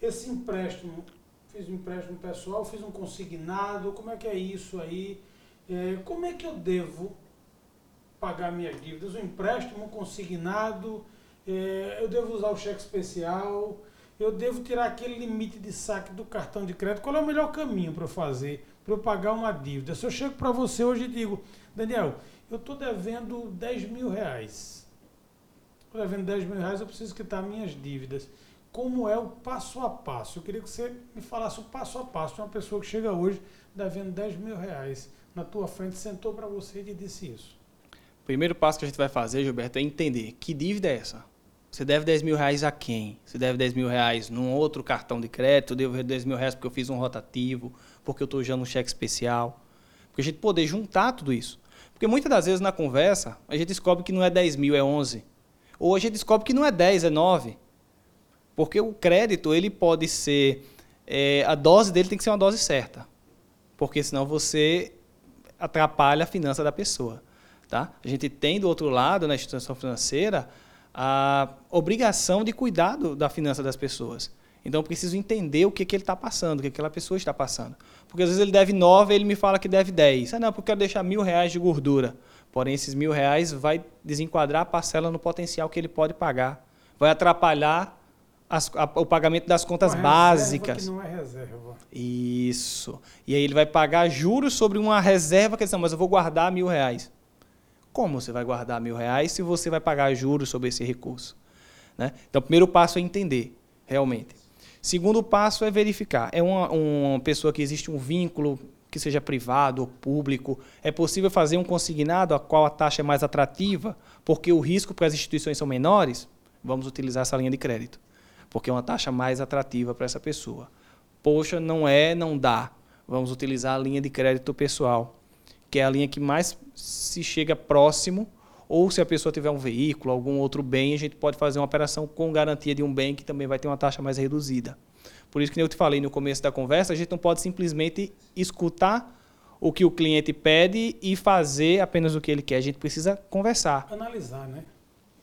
Esse empréstimo, fiz um empréstimo pessoal, fiz um consignado, como é que é isso aí? É, como é que eu devo pagar minhas dívidas? Um empréstimo, um consignado, é, eu devo usar o cheque especial, eu devo tirar aquele limite de saque do cartão de crédito. Qual é o melhor caminho para eu fazer, para eu pagar uma dívida? Se eu chego para você hoje e digo, Daniel, eu estou devendo 10 mil reais. Estou devendo 10 mil reais, eu preciso quitar minhas dívidas. como é o passo a passo. Eu queria que você me falasse o passo a passo de uma pessoa que chega hoje devendo 10 mil reais na tua frente, sentou para você e disse isso. O primeiro passo que a gente vai fazer, Gilberto, é entender que dívida é essa. Você deve 10 mil reais a quem? Você deve 10 mil reais num outro cartão de crédito, eu devo 10 mil reais porque eu fiz um rotativo, porque eu estou usando um cheque especial. Porque a gente poder juntar tudo isso. Porque muitas das vezes na conversa, a gente descobre que não é 10 mil, é 11. Ou a gente descobre que não é 10, é 9. Porque o crédito, ele pode ser... É, a dose dele tem que ser uma dose certa. Porque senão você atrapalha a finança da pessoa. Tá? A gente tem do outro lado, na instituição financeira, a obrigação de cuidar do, da finança das pessoas. Então eu preciso entender o que, que ele está passando, o que aquela pessoa está passando. Porque às vezes ele deve 9 e ele me fala que deve 10. Ah, não, porque eu quero deixar mil reais de gordura. Porém, esses mil reais vai desenquadrar a parcela no potencial que ele pode pagar. Vai atrapalhar as, a, o pagamento das contas uma básicas. Não é reserva. Isso. E aí ele vai pagar juros sobre uma reserva que ele diz, mas eu vou guardar mil reais. Como você vai guardar mil reais se você vai pagar juros sobre esse recurso? Né? Então, o primeiro passo é entender, realmente. Segundo passo é verificar. É uma, uma pessoa que existe um vínculo que seja privado ou público. É possível fazer um consignado a qual a taxa é mais atrativa, porque o risco para as instituições são menores? Vamos utilizar essa linha de crédito, porque é uma taxa mais atrativa para essa pessoa. Poxa, não é, não dá. Vamos utilizar a linha de crédito pessoal que é a linha que mais se chega próximo, ou se a pessoa tiver um veículo, algum outro bem, a gente pode fazer uma operação com garantia de um bem que também vai ter uma taxa mais reduzida. Por isso que eu te falei no começo da conversa, a gente não pode simplesmente escutar o que o cliente pede e fazer apenas o que ele quer. A gente precisa conversar. Analisar, né?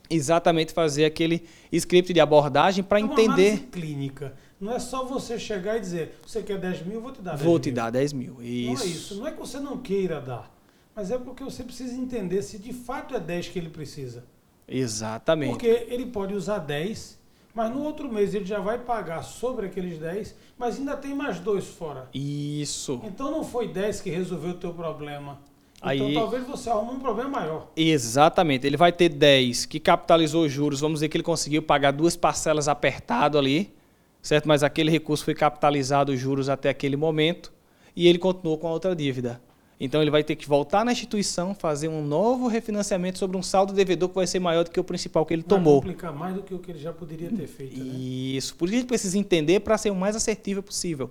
Exatamente fazer aquele script de abordagem para é entender. Análise clínica. Não é só você chegar e dizer, você quer 10 mil, vou te dar 10 vou mil. te dar 10 mil. Isso. Não é isso. Não é que você não queira dar, mas é porque você precisa entender se de fato é 10 que ele precisa. Exatamente. Porque ele pode usar 10, mas no outro mês ele já vai pagar sobre aqueles 10, mas ainda tem mais dois fora. Isso. Então não foi 10 que resolveu o teu problema. Então Aí, talvez você arrume um problema maior. Exatamente. Ele vai ter 10 que capitalizou os juros, vamos dizer que ele conseguiu pagar duas parcelas apertado ali certo? Mas aquele recurso foi capitalizado os juros até aquele momento e ele continuou com a outra dívida. Então ele vai ter que voltar na instituição, fazer um novo refinanciamento sobre um saldo devedor que vai ser maior do que o principal que ele vai tomou. Vai complicar mais do que o que ele já poderia ter feito. Né? Isso. Por isso a gente precisa entender para ser o mais assertivo possível.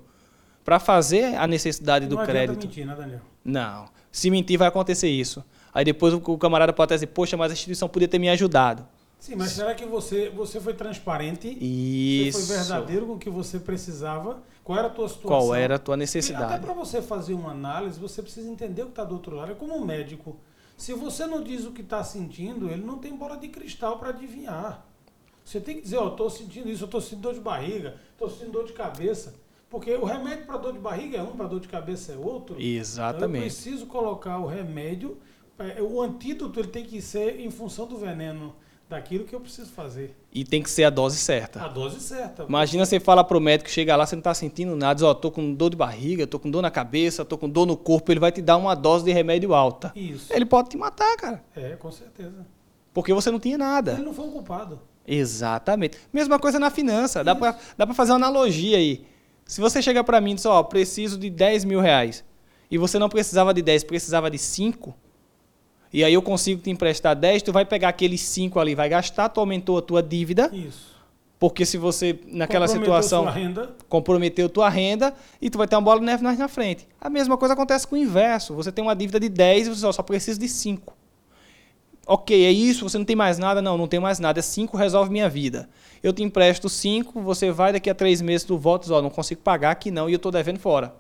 Para fazer a necessidade não do crédito. Não mentir, né, Daniel? Não. Se mentir, vai acontecer isso. Aí depois o camarada pode dizer, poxa, mas a instituição podia ter me ajudado. Sim, mas será que você, você foi transparente? Isso. Você foi verdadeiro com o que você precisava? Qual era a tua situação? Qual era a tua necessidade? E até para você fazer uma análise, você precisa entender o que está do outro lado. É como um médico. Se você não diz o que está sentindo, ele não tem bola de cristal para adivinhar. Você tem que dizer, ó, oh, estou sentindo isso, eu estou sentindo dor de barriga, estou sentindo dor de cabeça. Porque o remédio para dor de barriga é um, para dor de cabeça é outro. Exatamente. Então eu preciso colocar o remédio, é, o antídoto ele tem que ser em função do veneno daquilo que eu preciso fazer. E tem que ser a dose certa. A dose certa. Imagina você falar pro médico, chega lá, você não está sentindo nada, diz, ó, oh, tô com dor de barriga, tô com dor na cabeça, tô com dor no corpo, ele vai te dar uma dose de remédio alta. Isso. Ele pode te matar, cara. É, com certeza. Porque você não tinha nada. Ele não foi o culpado. Exatamente. Mesma coisa na finança. Dá para dá pra fazer uma analogia aí. Se você chegar para mim e diz, ó, oh, preciso de 10 mil reais, e você não precisava de 10, precisava de 5, e aí eu consigo te emprestar 10, tu vai pegar aqueles 5 ali, vai gastar, tu aumentou a tua dívida. Isso. Porque se você, naquela situação, tua renda. comprometeu tua renda e tu vai ter uma bola de neve mais na frente. A mesma coisa acontece com o inverso. Você tem uma dívida de 10 e você só, só precisa de 5. Ok, é isso, você não tem mais nada? Não, não tem mais nada. É 5 resolve minha vida. Eu te empresto 5, você vai daqui a 3 meses, tu volta e ó, não consigo pagar aqui não e eu estou devendo fora.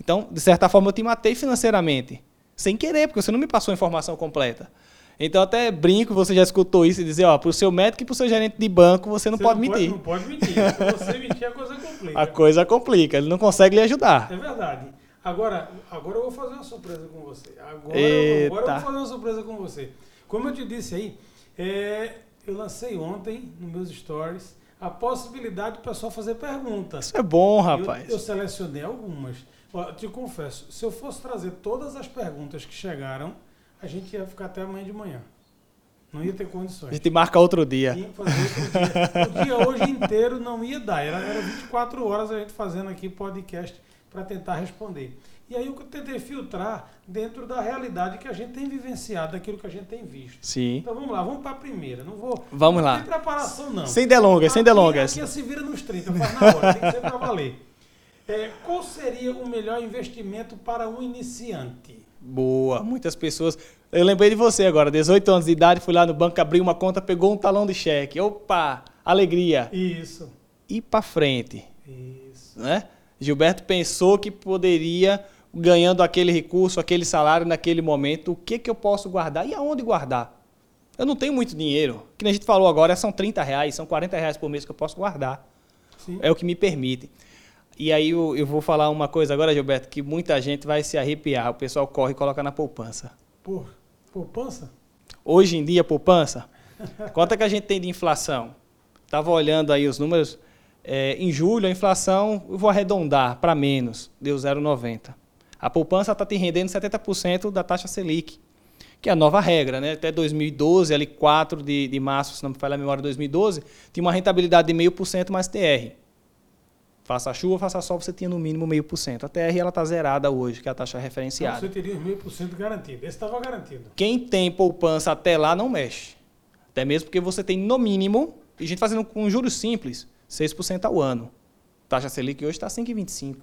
Então, de certa forma, eu te matei financeiramente sem querer, porque você não me passou a informação completa. Então até brinco, você já escutou isso e dizer, ó, para o seu médico e para o seu gerente de banco você não você pode não mentir. Pode, não pode mentir. Se você mentir, a coisa complica. A coisa complica, ele não consegue lhe ajudar. É verdade. Agora, agora eu vou fazer uma surpresa com você. Agora, agora eu vou fazer uma surpresa com você. Como eu te disse aí, é, eu lancei ontem nos meus stories a possibilidade do pessoal fazer perguntas. Isso é bom, rapaz. Eu, eu selecionei algumas. Ó, te confesso, se eu fosse trazer todas as perguntas que chegaram, a gente ia ficar até amanhã de manhã. Não ia ter condições. A gente marca outro dia. Outro dia. O dia hoje inteiro não ia dar. Era, era 24 horas a gente fazendo aqui podcast para tentar responder. E aí eu tentei filtrar dentro da realidade que a gente tem vivenciado, daquilo que a gente tem visto. Sim. Então vamos lá, vamos para a primeira. Não vou. Vamos lá. tem preparação, não. Sem delongas, sem Aqui- delongas. Aqui se vira nos 30, faz na hora, tem que ser para valer. É, qual seria o melhor investimento para um iniciante? Boa. Muitas pessoas. Eu lembrei de você agora, 18 anos de idade, fui lá no banco, abri uma conta, pegou um talão de cheque. Opa! Alegria. Isso. E para frente. Isso. né? Gilberto pensou que poderia, ganhando aquele recurso, aquele salário naquele momento, o que, que eu posso guardar e aonde guardar? Eu não tenho muito dinheiro. Que nem a gente falou agora, são 30 reais, são 40 reais por mês que eu posso guardar. Sim. É o que me permite. E aí eu, eu vou falar uma coisa agora, Gilberto, que muita gente vai se arrepiar. O pessoal corre e coloca na poupança. Por poupança? Hoje em dia, poupança, quanto é que a gente tem de inflação? Estava olhando aí os números. é, em julho, a inflação, eu vou arredondar para menos, deu 0,90. A poupança está te rendendo 70% da taxa Selic, que é a nova regra. Né? Até 2012, ali 4 de, de março, se não me falha a memória, 2012, tinha uma rentabilidade de 0,5% mais TR. Faça chuva, faça sol, você tinha no mínimo 0,5%. A TR está zerada hoje, que é a taxa Então referenciada. você teria os meio por cento garantido. Esse estava garantido. Quem tem poupança até lá não mexe. Até mesmo porque você tem no mínimo, e a gente fazendo com juros simples, 6% ao ano. Taxa Selic hoje está 5,25.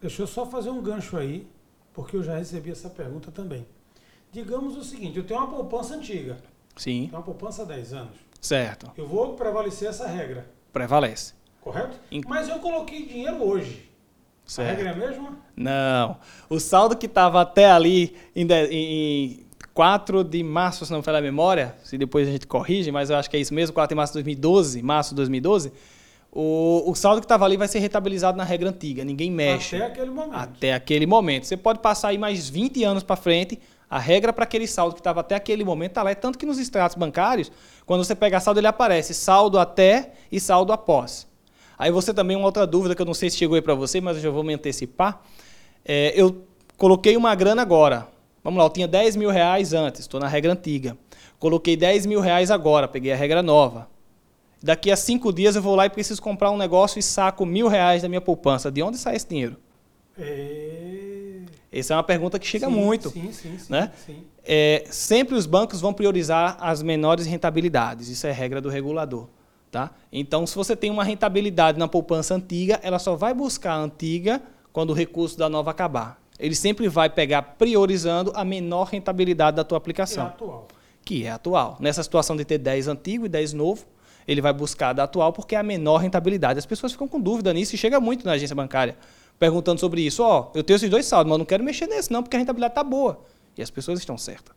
Deixa eu só fazer um gancho aí, porque eu já recebi essa pergunta também. Digamos o seguinte, eu tenho uma poupança antiga, Sim, tenho uma poupança há 10 anos. certo. Eu vou prevalecer essa regra, Prevalece. Correto? Mas eu coloquei dinheiro hoje. A Certo. regra é a mesma? Não. O saldo que estava até ali em, de- em 4 de março, se não me falha a memória, se depois a gente corrige, mas eu acho que é isso mesmo, 4 de março de 2012, março de 2012, o, o saldo que estava ali vai ser retabilizado na regra antiga, ninguém mexe. Até aquele momento. Até aquele momento. Você pode passar aí mais 20 anos para frente, a regra para aquele saldo que estava até aquele momento está lá. É tanto que nos extratos bancários, quando você pega saldo, ele aparece saldo até e saldo após. Aí você também, uma outra dúvida que eu não sei se chegou aí para você, mas eu já vou me antecipar. É, eu coloquei uma grana agora. Vamos lá, eu tinha 10 mil reais antes, estou na regra antiga. Coloquei 10 mil reais agora, peguei a regra nova. Daqui a cinco dias eu vou lá e preciso comprar um negócio e saco mil reais da minha poupança. De onde sai esse dinheiro? É... Essa é uma pergunta que chega Sim, muito. Sim, sim, sim. né? sim. É, sempre os bancos vão priorizar as menores rentabilidades. Isso é regra do regulador. Tá? Então, se você tem uma rentabilidade na poupança antiga, ela só vai buscar a antiga quando o recurso da nova acabar. Ele sempre vai pegar priorizando a menor rentabilidade da tua É aplicação, atual. que é atual. Nessa situação de ter 10 antigo e 10 novo, ele vai buscar a da atual porque é a menor rentabilidade. As pessoas ficam com dúvida nisso e chega muito na agência bancária perguntando sobre isso. Ó, eu tenho esses dois saldos, mas não quero mexer nesse não porque a rentabilidade está boa. E as pessoas estão certas.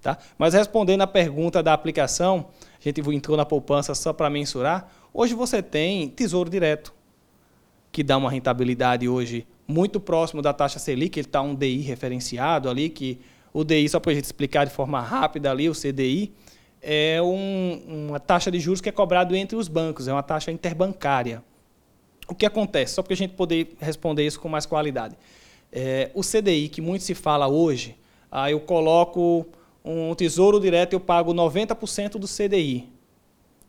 Tá? Mas respondendo à pergunta da aplicação, a gente entrou na poupança só para mensurar. Hoje você tem tesouro direto, que dá uma rentabilidade hoje muito próximo da taxa Selic, ele está um DI referenciado ali, que o DI, só para a gente explicar de forma rápida ali, o CDI, é um- uma taxa de juros que é cobrado entre os bancos, é uma taxa interbancária. O que acontece? Só para a gente poder responder isso com mais qualidade. É, o CDI, que muito se fala hoje, ah, eu coloco um tesouro direto eu pago 90% do CDI.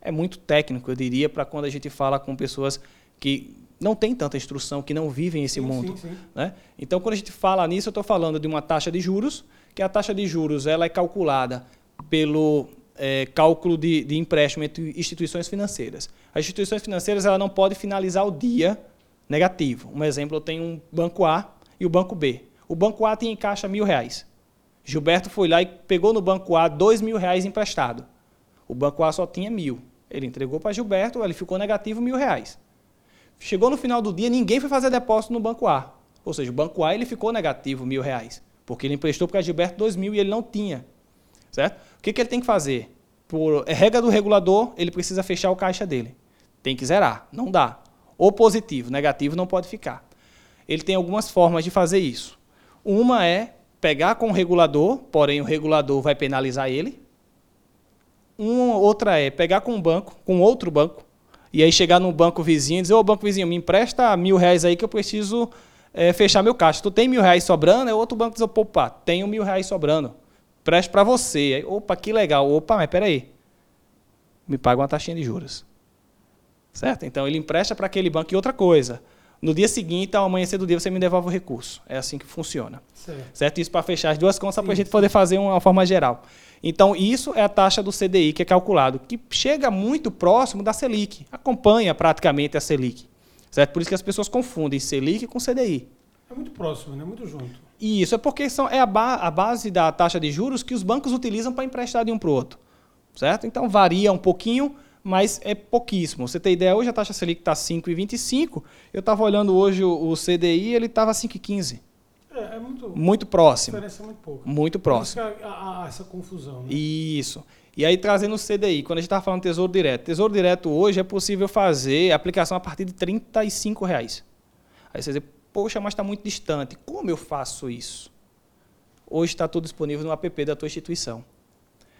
É muito técnico, eu diria, para quando a gente fala com pessoas que não têm tanta instrução, que não vivem esse Sim, mundo. sim, sim. né? Então, quando a gente fala nisso, eu estou falando de uma taxa de juros, que a taxa de juros ela é calculada pelo é, cálculo de, de empréstimo entre instituições financeiras. As instituições financeiras ela não podem finalizar o dia negativo. Um exemplo, eu tenho um banco A e o banco B. O banco A tem em caixa mil reais. Gilberto foi lá e pegou no banco A dois mil reais emprestado. O banco A só tinha mil. Ele entregou para Gilberto, ele ficou negativo mil reais. Chegou no final do dia, ninguém foi fazer depósito no banco A. Ou seja, o banco A ele ficou negativo mil reais. Porque ele emprestou para Gilberto dois mil e ele não tinha. Certo? O que, que ele tem que fazer? Por é regra do regulador, ele precisa fechar o caixa dele. Tem que zerar. Não dá. Ou positivo, negativo não pode ficar. Ele tem algumas formas de fazer isso. Uma é pegar com o regulador, porém o regulador vai penalizar ele. Uma outra é pegar com um banco, com outro banco, e aí chegar no banco vizinho e dizer, ô banco vizinho, me empresta mil reais aí que eu preciso eh, fechar meu caixa. Tu tem mil reais sobrando? É outro banco diz, opa, tenho mil reais sobrando. Empresto para você. Aí, opa, que legal. Opa, mas peraí. Me paga uma taxinha de juros. Certo? Então ele empresta para aquele banco e outra coisa. No dia seguinte, ao amanhecer do dia, você me devolve o recurso. É assim que funciona. Certo? certo? Isso para fechar as duas contas, para a gente poder fazer uma forma geral. Então, isso é a taxa do CDI que é calculado, que chega muito próximo da Selic, acompanha praticamente a Selic. Certo? Por isso que as pessoas confundem Selic com CDI. É muito próximo, né? Muito junto. Isso, é porque são, é a, ba a base da taxa de juros que os bancos utilizam para emprestar de um para o outro. Certo? Então, varia um pouquinho, mas é pouquíssimo. Você tem ideia, hoje a taxa Selic está 5,25. Eu estava olhando hoje o, o CDI, ele estava 5,15. É, é muito, muito próximo. A diferença é muito pouca. Muito próximo. Por há, há essa confusão. Né? Isso. E aí, trazendo o CDI, quando a gente estava falando Tesouro Direto. Tesouro Direto hoje é possível fazer aplicação a partir de R$ reais. Aí você diz, poxa, mas está muito distante. Como eu faço isso? Hoje está tudo disponível no app da tua instituição.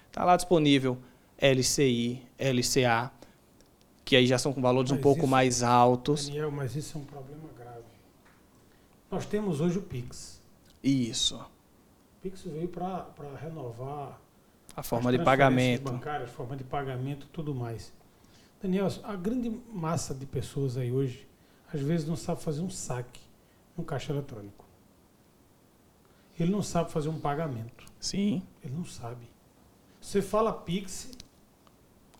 Está lá disponível LCI, LCA, que aí já são com valores mas um pouco isso, mais altos. Daniel, mas isso é um problema nós temos hoje o Pix. Isso. O Pix veio para renovar a forma de pagamento. bancárias, forma de pagamento, tudo mais. Daniel, a grande massa de pessoas aí hoje, às vezes não sabe fazer um saque no caixa eletrônico. Ele não sabe fazer um pagamento. Sim. Ele não sabe. Você fala Pix.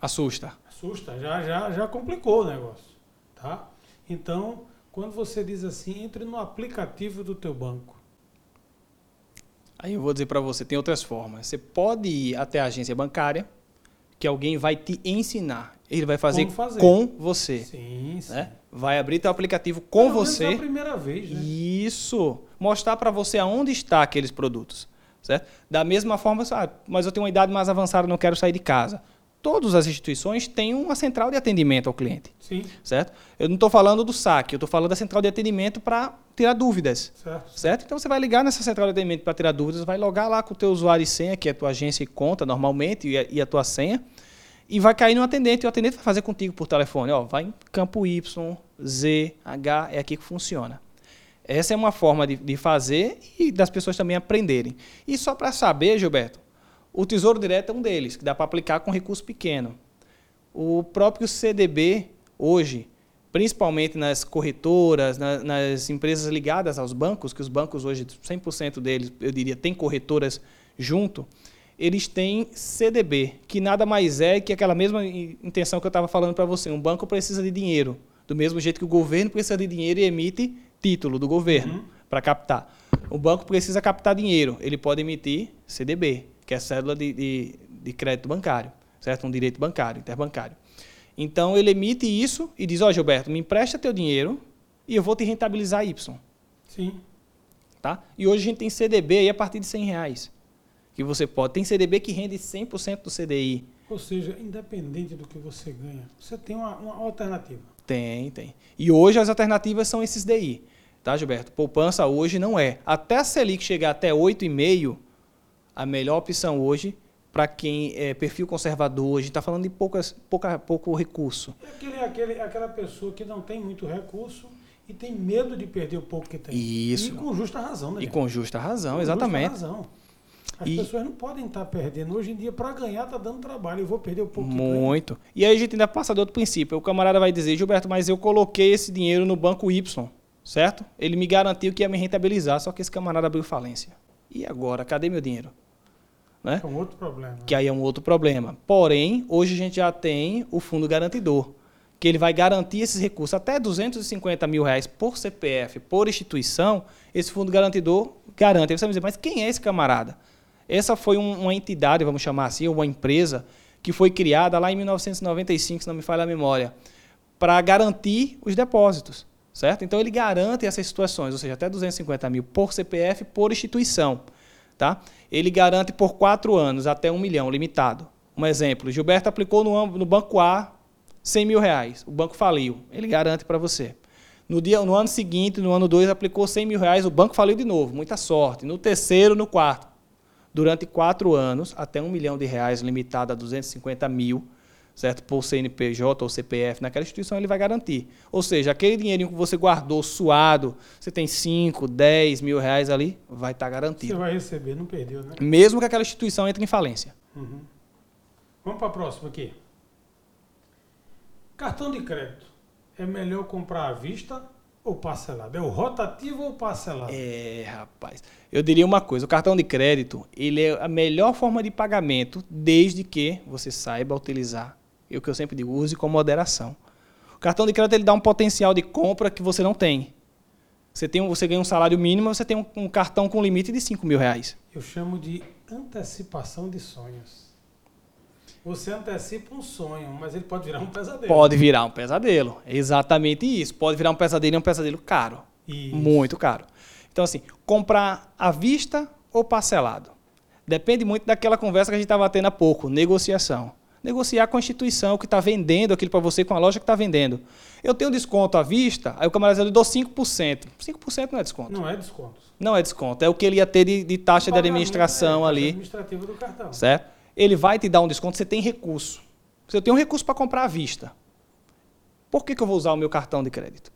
Assusta. Assusta, já, já, já complicou o negócio. Tá? Então, quando você diz assim, entre no aplicativo do teu banco. Aí eu vou dizer para você, tem outras formas. Você pode ir até a agência bancária, que alguém vai te ensinar. Ele vai fazer, fazer. com você. Sim, sim. Né? Vai abrir teu aplicativo com Pelo você. É a primeira vez, né? Isso. Mostrar para você aonde está aqueles produtos. Certo? Da mesma forma, ah, mas eu tenho uma idade mais avançada, não quero sair de casa todas as instituições têm uma central de atendimento ao cliente. Sim. Certo? Eu não estou falando do saque, eu estou falando da central de atendimento para tirar dúvidas. Certo. certo. Então você vai ligar nessa central de atendimento para tirar dúvidas, vai logar lá com o teu usuário e senha, que é a tua agência e conta normalmente, e a, e a tua senha, e vai cair no atendente, e o atendente vai fazer contigo por telefone. Ó, vai em campo Y, Z, H, é aqui que funciona. Essa é uma forma de, de fazer e das pessoas também aprenderem. E só para saber, Gilberto, o Tesouro Direto é um deles, que dá para aplicar com recurso pequeno. O próprio CDB, hoje, principalmente nas corretoras, na, nas empresas ligadas aos bancos, que os bancos hoje, 100% deles, eu diria, têm corretoras junto, eles têm CDB, que nada mais é que aquela mesma intenção que eu estava falando para você. Um banco precisa de dinheiro, do mesmo jeito que o governo precisa de dinheiro e emite título do governo uhum. para captar. O banco precisa captar dinheiro, ele pode emitir CDB que é cédula de, de, de crédito bancário, certo? Um direito bancário, interbancário. Então ele emite isso e diz: Ó, oh, Gilberto, me empresta teu dinheiro e eu vou te rentabilizar Y. Sim. Tá? E hoje a gente tem CDB aí a partir de 100 reais. Que você pode. Tem CDB que rende 100% do CDI. Ou seja, independente do que você ganha, você tem uma, uma alternativa. Tem, tem. E hoje as alternativas são esses DI. Tá, Gilberto? Poupança hoje não é. Até a Selic chegar até 8,5%, a melhor opção hoje para quem é perfil conservador, a gente está falando de poucas, pouca, pouco recurso. É aquele, aquele, aquela pessoa que não tem muito recurso e tem medo de perder o pouco que tem. Isso. E com justa razão, né? E com justa razão, com exatamente. Justa razão. As e... pessoas não podem estar tá perdendo. Hoje em dia, para ganhar, está dando trabalho. Eu vou perder o pouco Muito. E aí a gente ainda passa do outro princípio. O camarada vai dizer, Gilberto, mas eu coloquei esse dinheiro no banco Y, certo? Ele me garantiu que ia me rentabilizar, só que esse camarada abriu falência. E agora, cadê meu dinheiro? Né? É um outro problema. Que aí é um outro problema. Porém, hoje a gente já tem o fundo garantidor, que ele vai garantir esses recursos até 250 mil reais por CPF, por instituição. Esse fundo garantidor garante. Aí você vai dizer, mas quem é esse camarada? Essa foi um, uma entidade, vamos chamar assim, uma empresa que foi criada lá em 1995, se não me falha a memória, para garantir os depósitos, certo? Então ele garante essas situações, ou seja, até 250 mil por CPF, por instituição. Tá? Ele garante por quatro anos até um milhão, limitado. Um exemplo, Gilberto aplicou no, no banco A 100 mil reais, o banco faliu, ele garante para você. No, dia, no ano seguinte, no ano 2, aplicou 100 mil reais, o banco faliu de novo, muita sorte. No terceiro, no quarto. Durante quatro anos, até um milhão de reais, limitado a 250 mil, certo? Por CNPJ ou CPF, naquela instituição ele vai garantir. Ou seja, aquele dinheirinho que você guardou suado, você tem 5, 10 mil reais ali, vai estar tá garantido. Você vai receber, não perdeu, né? Mesmo que aquela instituição entre em falência. Uhum. Vamos para a próxima aqui. Cartão de crédito. É melhor comprar à vista ou parcelado? É o rotativo ou parcelado? É, rapaz. Eu diria uma coisa, o cartão de crédito, ele é a melhor forma de pagamento desde que você saiba utilizar. E o que eu sempre digo, use com moderação. O cartão de crédito ele dá um potencial de compra que você não tem. Você, tem um, você ganha um salário mínimo, você tem um, um cartão com limite de 5 mil reais. Eu chamo de antecipação de sonhos. Você antecipa um sonho, mas ele pode virar um pesadelo. Pode virar um pesadelo. exatamente isso. Pode virar um pesadelo e um pesadelo caro. Isso. Muito caro. Então, assim, comprar à vista ou parcelado? Depende muito daquela conversa que a gente estava tendo há pouco, negociação. Negociar com a instituição que está vendendo aquilo para você, com a loja que está vendendo. Eu tenho diz-desconto à vista, aí o camarada eu dou 5%. 5% não é desconto. Não é desconto. Não é desconto. É o que ele ia ter de, de taxa de administração é, ali. Administrativa do cartão. Certo? ele vai te dar um desconto, você tem recurso. Você tem um recurso para comprar à vista. Por que, que eu vou usar o meu cartão de crédito?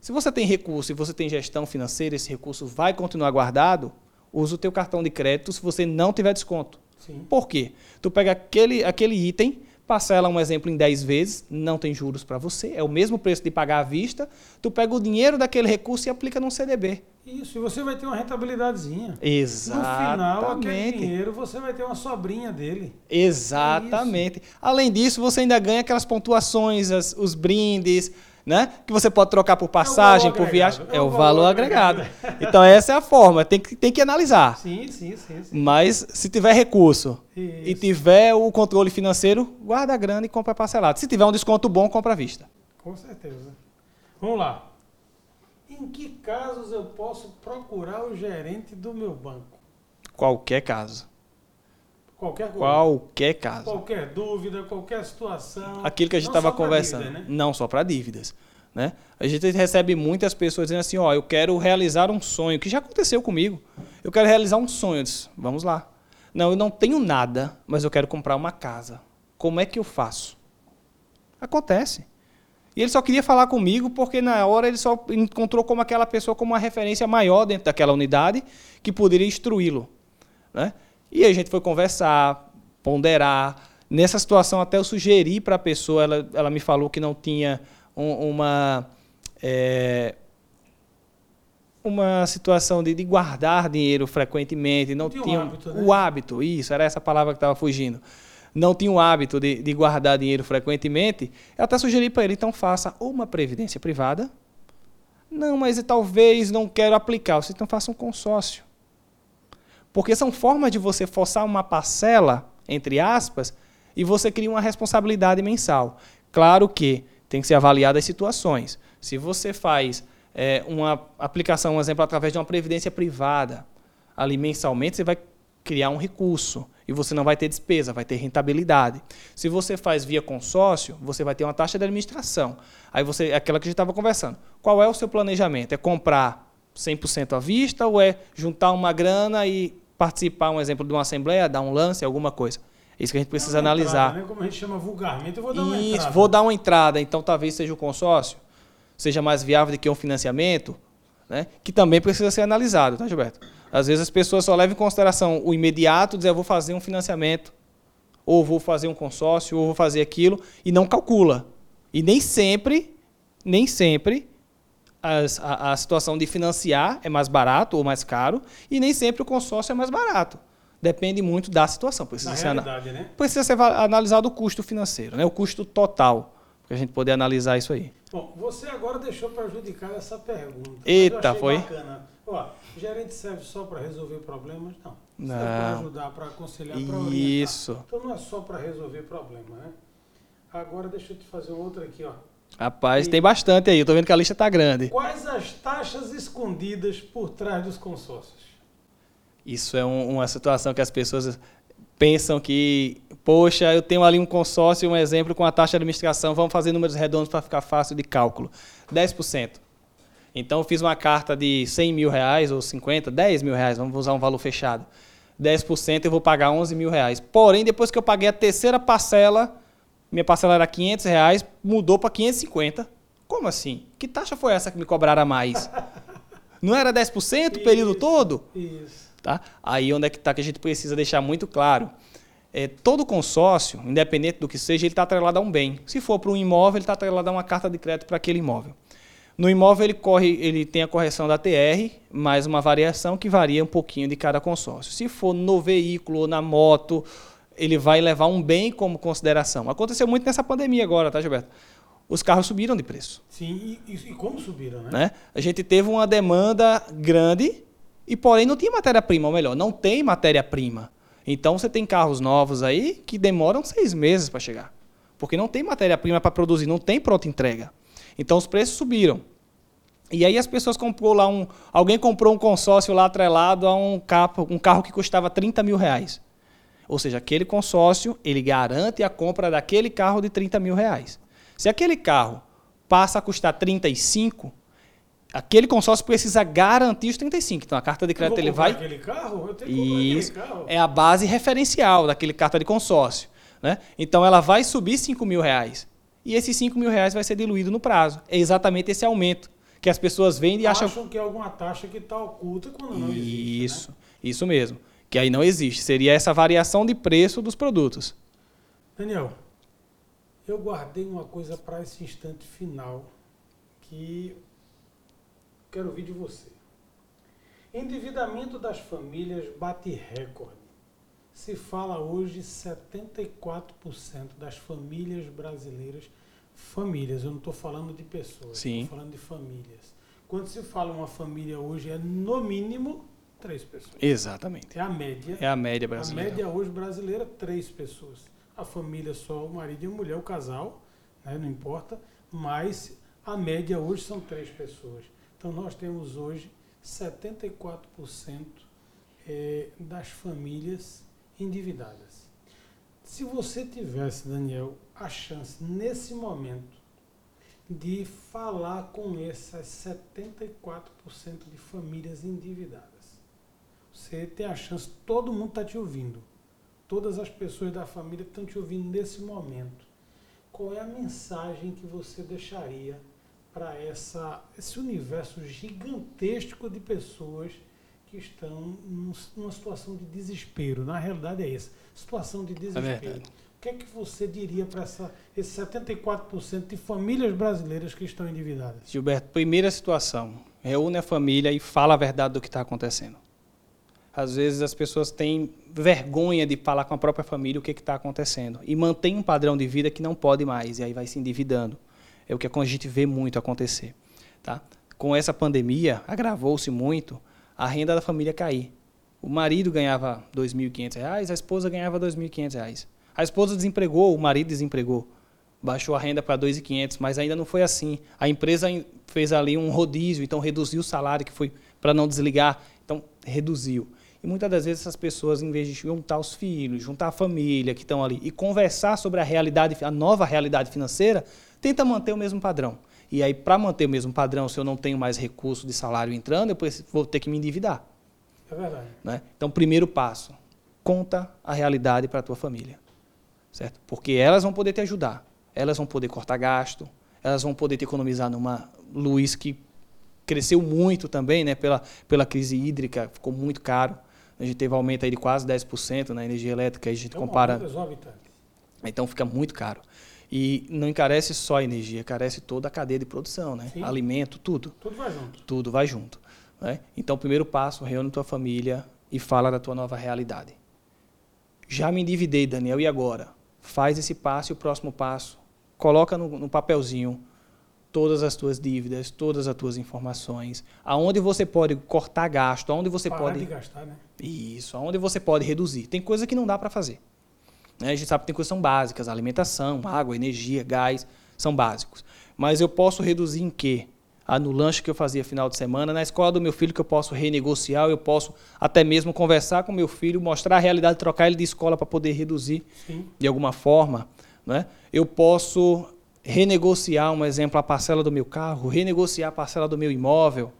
Se você tem recurso e você tem gestão financeira, esse recurso vai continuar guardado, usa o teu cartão de crédito se você não tiver desconto. Sim. Por quê? Tu pega aquele, aquele item, parcela um exemplo em 10 vezes, não tem juros para você, é o mesmo preço de pagar à vista, tu pega o dinheiro daquele recurso e aplica num CDB. Isso, e você vai ter uma rentabilidadezinha. Exatamente. No final, aquele dinheiro, você vai ter uma sobrinha dele. Exatamente. É Além disso, você ainda ganha aquelas pontuações, as, os brindes, né? Que você pode trocar por passagem, é por viagem. É, é o valor, valor agregado. agregado. então, essa é a forma. Tem que, tem que analisar. Sim, sim, sim. sim. Mas, se tiver recurso Isso. e tiver o controle financeiro, guarda a grana e compra parcelado. Se tiver um desconto bom, compra à vista. Com certeza. Vamos lá. Em que casos eu posso procurar o gerente do meu banco? Qualquer caso. Qualquer coisa. Qualquer caso. Qualquer dúvida, qualquer situação. Aquilo que a gente estava conversando. Dívida, né? Não só para dívidas. Né? A gente recebe muitas pessoas dizendo assim, ó, eu quero realizar um sonho, que já aconteceu comigo. Eu quero realizar um sonho. Eu disse, vamos lá. Não, eu não tenho nada, mas eu quero comprar uma casa. Como é que eu faço? Acontece. E ele só queria falar comigo porque na hora ele só encontrou como aquela pessoa como uma referência maior dentro daquela unidade que poderia instruí-lo. Né? E a gente foi conversar, ponderar. Nessa situação até eu sugeri para a pessoa, ela, ela me falou que não tinha um, uma... É, uma situação de, de, guardar dinheiro frequentemente, não tinha, hábito, né? o hábito, isso, era essa palavra que estava fugindo não tinha o hábito de, de guardar dinheiro frequentemente, eu até sugeri para ele, então faça uma previdência privada. Não, mas talvez não quero aplicar. Você então faça um consórcio. Porque são formas de você forçar uma parcela, entre aspas, e você cria uma responsabilidade mensal. Claro que tem que ser avaliada as situações. Se você faz é, uma aplicação, um exemplo, através de uma previdência privada, ali mensalmente, você vai criar um recurso e você não vai ter despesa, vai ter rentabilidade. Se você faz via consórcio, você vai ter uma taxa de administração. Aí você, é aquela que a gente estava conversando. Qual é o seu planejamento? É comprar 100% à vista ou é juntar uma grana e participar, um exemplo, de uma assembleia, dar um lance, alguma coisa? É isso que a gente precisa analisar. Entrada, né? Como a gente chama vulgarmente, eu vou dar uma isso, entrada. vou dar uma entrada. Então, talvez seja o consórcio, seja mais viável do que um financiamento, né? que também precisa ser analisado, tá, Gilberto? Às vezes as pessoas só levam em consideração o imediato, dizer, eu vou fazer um financiamento, ou vou fazer um consórcio, ou vou fazer aquilo, e não calcula. E nem sempre, nem sempre, as, a, a situação de financiar é mais barato ou mais caro, e nem sempre o consórcio é mais barato. Depende muito da situação. Precisa, Na ser, realidade, né? precisa ser analisado o custo financeiro, né? o custo total, para a gente poder analisar isso aí. Bom, você agora deixou prejudicar essa pergunta. Eita, foi? Bacana. Ó, gerente serve só para resolver problemas? Não. Não. Serve para ajudar, para aconselhar, para orientar. Isso. Então não é só para resolver problema, né? Agora deixa eu te fazer outra aqui, ó. Rapaz, e... tem bastante aí. Eu tô vendo que a lista está grande. Quais as taxas escondidas por trás dos consórcios? Isso é um, uma situação que as pessoas pensam que, poxa, eu tenho ali um consórcio, um exemplo com a taxa de administração, vamos fazer números redondos para ficar fácil de cálculo. 10%. Então eu fiz uma carta de 100 mil reais ou 50, 10 mil reais, vamos usar um valor fechado. 10% eu vou pagar 11 mil reais. Porém, depois que eu paguei a terceira parcela, minha parcela era 500 reais, mudou para 550. Como assim? Que taxa foi essa que me cobraram a mais? Não era 10% o período Isso, todo? Isso. Tá? Aí onde é que está que a gente precisa deixar muito claro. É, todo consórcio, independente do que seja, ele está atrelado a um bem. Se for para um imóvel, ele está atrelado a uma carta de crédito para aquele imóvel. No imóvel ele corre, ele tem a correção da TR, mais uma variação que varia um pouquinho de cada consórcio. Se for no veículo ou na moto, ele vai levar um bem como consideração. Aconteceu muito nessa pandemia agora, tá, Gilberto? Os carros subiram de preço. Sim, e, e- como subiram, né? Né? A gente teve uma demanda grande e, porém, não tinha matéria-prima, ou melhor, não tem matéria-prima. Então, você tem carros novos aí que demoram seis meses para chegar. Porque não tem matéria-prima para produzir, não tem pronta entrega. Então, os preços subiram. E aí as pessoas comprou lá um. Alguém comprou um consórcio lá atrelado a um carro, um carro que custava 30 mil reais. Ou seja, aquele consórcio, ele garante a compra daquele carro de 30 mil reais. Se aquele carro passa a custar 35, aquele consórcio precisa garantir os 35. Então a carta de crédito ele vai. aquele carro? Eu tenho Isso aquele carro. é a base referencial daquele carta de consórcio. Né? Então ela vai subir 5 mil reais. E esses 5 mil reais vai ser diluído no prazo. É exatamente esse aumento que as pessoas vendem e acham. Acham que é alguma taxa que está oculta quando não existe. né? Isso, isso mesmo. Que aí não existe. Seria essa variação de preço dos produtos. Daniel, eu guardei uma coisa para esse instante final que quero ouvir de você. Endividamento das famílias bate recorde. Se fala hoje 74% das famílias brasileiras, famílias, eu não estou falando de pessoas, estou falando de famílias. Quando se fala uma família hoje, é no mínimo três pessoas. Exatamente. É a média. É a média A brasileira. média hoje brasileira, três pessoas. A família só o marido e a mulher, o casal, né, não importa, mas a média hoje são três pessoas. Então nós temos hoje 74% eh, das famílias endividadas. Se você tivesse, Daniel, a chance nesse momento de falar com essas 74% de famílias endividadas, você tem a chance, todo mundo está te ouvindo. Todas as pessoas da família estão te ouvindo nesse momento. Qual é a mensagem que você deixaria para esse universo gigantesco de pessoas que estão num- numa situação de desespero? Na realidade é essa, situação de desespero. verdade. o que é que você diria para esses 74% de famílias brasileiras que estão endividadas? Gilberto, primeira situação. Reúne a família e fala a verdade do que está acontecendo. Às vezes as pessoas têm vergonha de falar com a própria família o que está acontecendo. E mantém um padrão de vida que não pode mais, e aí vai se endividando. É o que a gente vê muito acontecer. Tá? Com essa pandemia, agravou-se muito a renda da família cair. O marido ganhava 2.500 reais, a esposa ganhava 2.500 reais. A esposa desempregou, o marido desempregou. Baixou a renda para 2.500, mas ainda não foi assim. A empresa em- fez ali um rodízio, então reduziu o salário que foi para não desligar, então reduziu. E muitas das vezes essas pessoas, em vez de juntar os filhos, juntar a família que estão ali e conversar sobre a realidade, a nova realidade financeira, tenta manter o mesmo padrão. E aí, para manter o mesmo padrão, se eu não tenho mais recurso de salário entrando, eu vou ter que me endividar. É verdade. Né? Então, primeiro passo, conta a realidade para a tua família, certo? Porque elas vão poder te ajudar, elas vão poder cortar gasto, elas vão poder te economizar numa luz que cresceu muito também, né? Pela, pela crise hídrica, ficou muito caro. A gente teve aumento aí de quase 10% na energia elétrica, a gente É um compara exorbitante. então fica muito caro. E não encarece só a energia, encarece toda a cadeia de produção, né? Sim. Alimento, tudo Tudo vai junto. tudo vai junto. Né? Então, primeiro passo, reúne tua família e fala da tua nova realidade. Já me endividei, Daniel, e agora? Faz esse passo e o próximo passo. Coloca no, no papelzinho todas as tuas dívidas, todas as tuas informações, aonde você pode cortar gasto, aonde você Parar pode de gastar, né? isso, aonde você pode reduzir. Tem coisa que não dá para fazer. Né? A gente sabe que tem coisas que são básicas, alimentação, água, energia, gás, são básicos. Mas eu posso reduzir em quê? Ah, no lanche que eu fazia final de semana, na escola do meu filho que eu posso renegociar, eu posso até mesmo conversar com meu filho, mostrar a realidade, trocar ele de escola para poder reduzir Sim. de alguma forma. Né? Eu posso renegociar, um exemplo, a parcela do meu carro, renegociar a parcela do meu imóvel.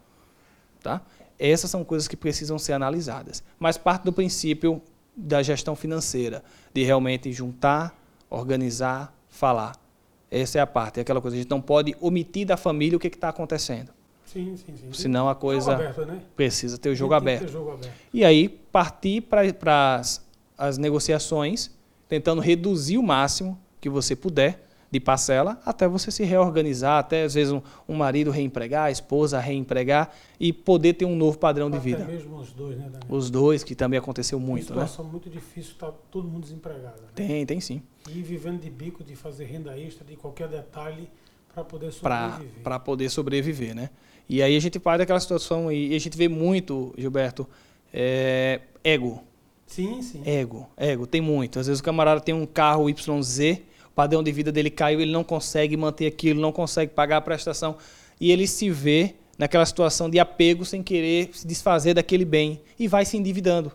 Tá? Essas são coisas que precisam ser analisadas. Mas parte do princípio da gestão financeira, de realmente juntar, organizar, falar. Essa é a parte, é aquela coisa. A gente não pode omitir da família o que está acontecendo. Sim, sim, sim. Senão a coisa aberto, né? precisa ter o jogo que ter aberto. jogo aberto. E aí partir para as negociações, tentando reduzir o máximo que você puder de parcela, até você se reorganizar, até às vezes um, um marido reempregar, a esposa reempregar e poder ter um novo padrão de Até vida. mesmo os dois, né, Daniel? Os dois, que também aconteceu muito, Uma né? situação muito difícil, tá todo mundo desempregado. Né? Tem, tem sim. E vivendo de bico, de fazer renda extra, de qualquer detalhe, para poder sobreviver. Para poder sobreviver, né? E aí a gente parte daquela situação e a gente vê muito, Gilberto, é, ego. Sim, sim. Ego, ego, tem muito. Às vezes o camarada tem um carro YZ, padrão de vida dele caiu, ele não consegue manter aquilo, não consegue pagar a prestação. E ele se vê naquela situação de apego sem querer se desfazer daquele bem e vai se endividando.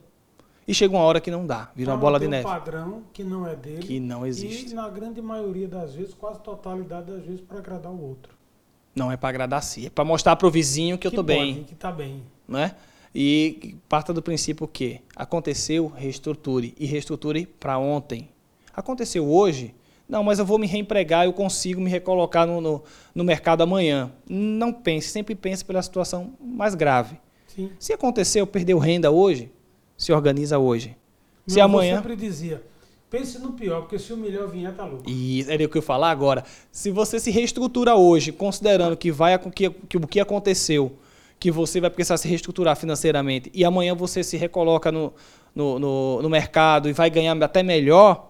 E chega uma hora que não dá, vira uma Pra bola de neve. um padrão que não é dele. Que não existe. E na grande maioria das vezes, quase totalidade das vezes, para agradar o outro. Não é para agradar a si, é para mostrar pro vizinho que eu tô bem. pode, Que tá bem. né? E parta do princípio que aconteceu, reestruture e reestruture para ontem. Aconteceu hoje, não, mas eu vou me reempregar, eu consigo me recolocar no, no, no mercado amanhã. Não pense, sempre pense pela situação mais grave. Sim. Se aconteceu, perdeu renda hoje, se organiza hoje. Se Meu avô amanhã. sempre dizia, pense no pior, porque se o melhor vier, tá louco. E era o que eu ia falar agora. Se você se reestrutura hoje, considerando que vai que, que o que aconteceu, que você vai precisar se reestruturar financeiramente e amanhã você se recoloca no, no, no, no mercado e vai ganhar até melhor,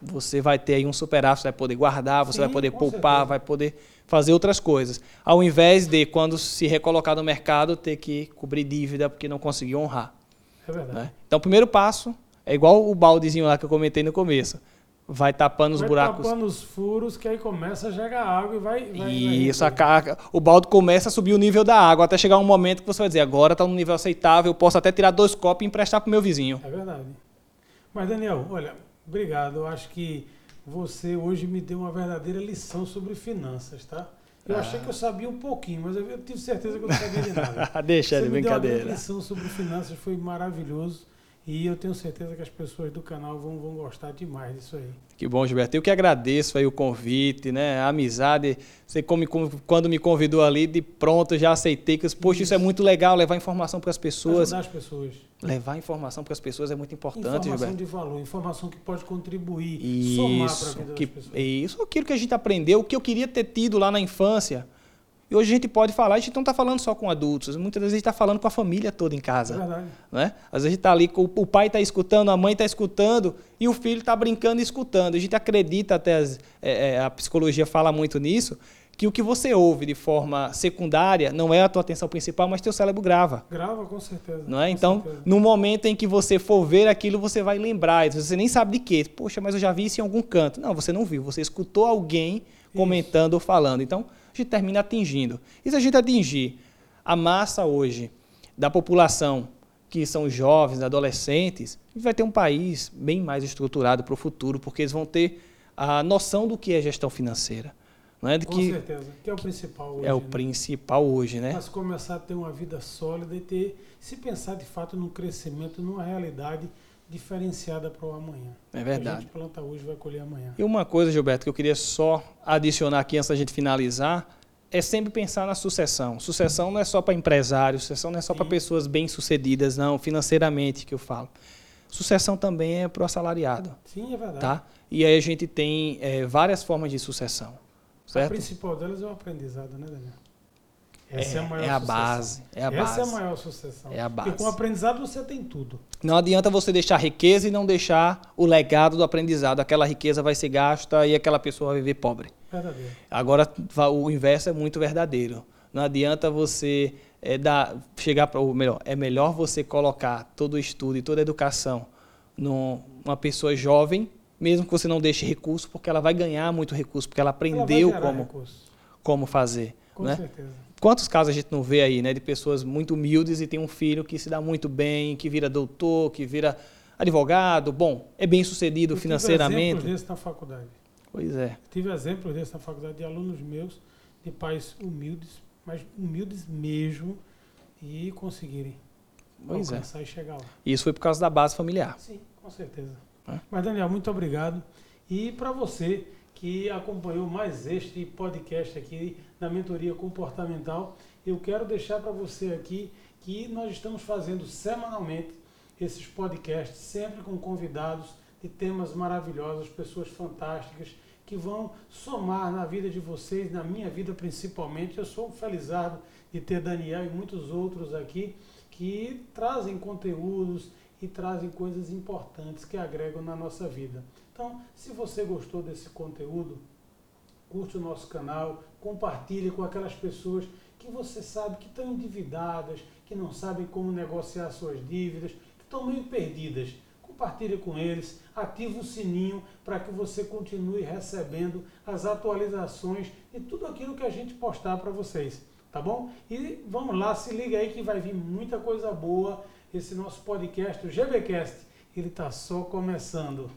você vai ter aí um superávit, vai poder guardar, você Sim, vai poder poupar, certeza. vai poder fazer outras coisas. Ao invés de, quando se recolocar no mercado, ter que cobrir dívida porque não conseguiu honrar. É verdade. Né? Então, o primeiro passo é igual o baldezinho lá que eu comentei no começo. Vai tapando os vai buracos. tapando os furos, que aí começa a chegar água e vai... vai vai Isso, a resolver. ca- o balde começa a subir o nível da água, até chegar um momento que você vai dizer, agora está no nível aceitável, eu posso até tirar dois copos e emprestar para o meu vizinho. É verdade. Mas, Daniel, olha, obrigado. Eu acho que você hoje me deu uma verdadeira lição sobre finanças, tá? Eu Ah. achei que eu sabia um pouquinho, mas eu, eu tive certeza que eu não sabia de nada. Deixa você de brincadeira. lição sobre finanças, foi maravilhoso. E eu tenho certeza que as pessoas do canal vão, vão gostar demais disso aí. Que bom, Gilberto. Eu que agradeço aí o convite, né? A amizade. Você como, quando me convidou ali, de pronto, eu já aceitei. Que, poxa, isso é Isso. muito legal, levar informação para as pessoas. Ajudar as pessoas. Levar informação para as pessoas é muito importante, informação Gilberto. de valor, informação que pode contribuir, somar para a Isso, vida que, das pessoas. isso, aquilo que a gente aprendeu, o que eu queria ter tido lá na infância. E hoje a gente pode falar, a gente não está falando só com adultos, muitas vezes a gente está falando com a família toda em É casa. verdade. Né? Às vezes a gente está ali, o pai está escutando, a mãe está escutando e o filho está brincando e escutando. A gente acredita até, as- é, é, a psicologia fala muito nisso, que o que você ouve de forma secundária não é a tua atenção principal, mas teu cérebro grava. Grava com certeza. Não é? Então, certeza. no momento em que você for ver aquilo, você vai lembrar. Você nem sabe de quê. Poxa, mas eu já vi isso em algum canto. Não, você não viu. Você escutou alguém comentando ou falando. Então, a gente termina atingindo. E se a gente atingir a massa hoje da população, que são jovens, adolescentes, a gente vai ter um país bem mais estruturado para o futuro, porque eles vão ter a noção do que é gestão financeira. Não é? De Com que certeza. Que é o principal hoje. é o né? principal hoje, né? Mas começar a ter uma vida sólida e ter, se pensar de fato num crescimento, numa realidade diferenciada para o amanhã. É A verdade. gente planta hoje vai colher amanhã. E uma coisa, Gilberto, que eu queria só adicionar aqui antes da gente finalizar, é sempre pensar na sucessão. Sucessão não é só para empresários, sucessão não é só para pessoas bem-sucedidas, não, financeiramente que eu falo. Sucessão também é para o assalariado, Sim, é verdade. tá? E aí a gente tem eh, várias formas de sucessão, A certo? principal delas é o aprendizado, né, Daniel? Essa é, a maior é a base, é a Essa base. é a maior sucessão. É a Porque base. com o aprendizado você tem tudo. Não adianta você deixar riqueza e não deixar o legado do aprendizado. Aquela riqueza vai ser gasta e aquela pessoa vai viver pobre. Verdadeiro. Agora, o inverso é muito verdadeiro. Não adianta você é, dar, chegar para. Ou melhor, é melhor você colocar todo o estudo e toda a educação num- numa pessoa jovem, mesmo que você não deixe recurso, porque ela vai ganhar muito recurso, porque ela Ela aprendeu gerar como, recurso. como fazer. Com né? certeza. Quantos casos a gente não vê aí, né, de pessoas muito humildes e tem um filho que se dá muito bem, que vira doutor, que vira advogado, bom, é bem sucedido Eu tive financeiramente. exemplos desses na faculdade. Pois é. Tive exemplos desses na faculdade de alunos meus, de pais humildes, mas humildes mesmo, e conseguirem Pois é. alcançar e chegar lá. Isso foi por causa da base familiar. Sim, com certeza. É. Mas, Daniel, muito obrigado. E para você que acompanhou mais este podcast aqui da mentoria comportamental. Eu quero deixar para você aqui que nós estamos fazendo semanalmente esses podcasts, sempre com convidados de temas maravilhosos, pessoas fantásticas que vão somar na vida de vocês, na minha vida principalmente. Eu sou felizado de ter Daniel e muitos outros aqui que trazem conteúdos e trazem coisas importantes que agregam na nossa vida. Então, se você gostou desse conteúdo, curte o nosso canal, compartilhe com aquelas pessoas que você sabe que estão endividadas, que não sabem como negociar suas dívidas, que estão meio perdidas. Compartilhe com eles, ative o sininho para que você continue recebendo as atualizações de tudo aquilo que a gente postar para vocês, tá bom? E vamos lá, se liga aí que vai vir muita coisa boa. Esse nosso podcast, o GBcast, ele está só começando.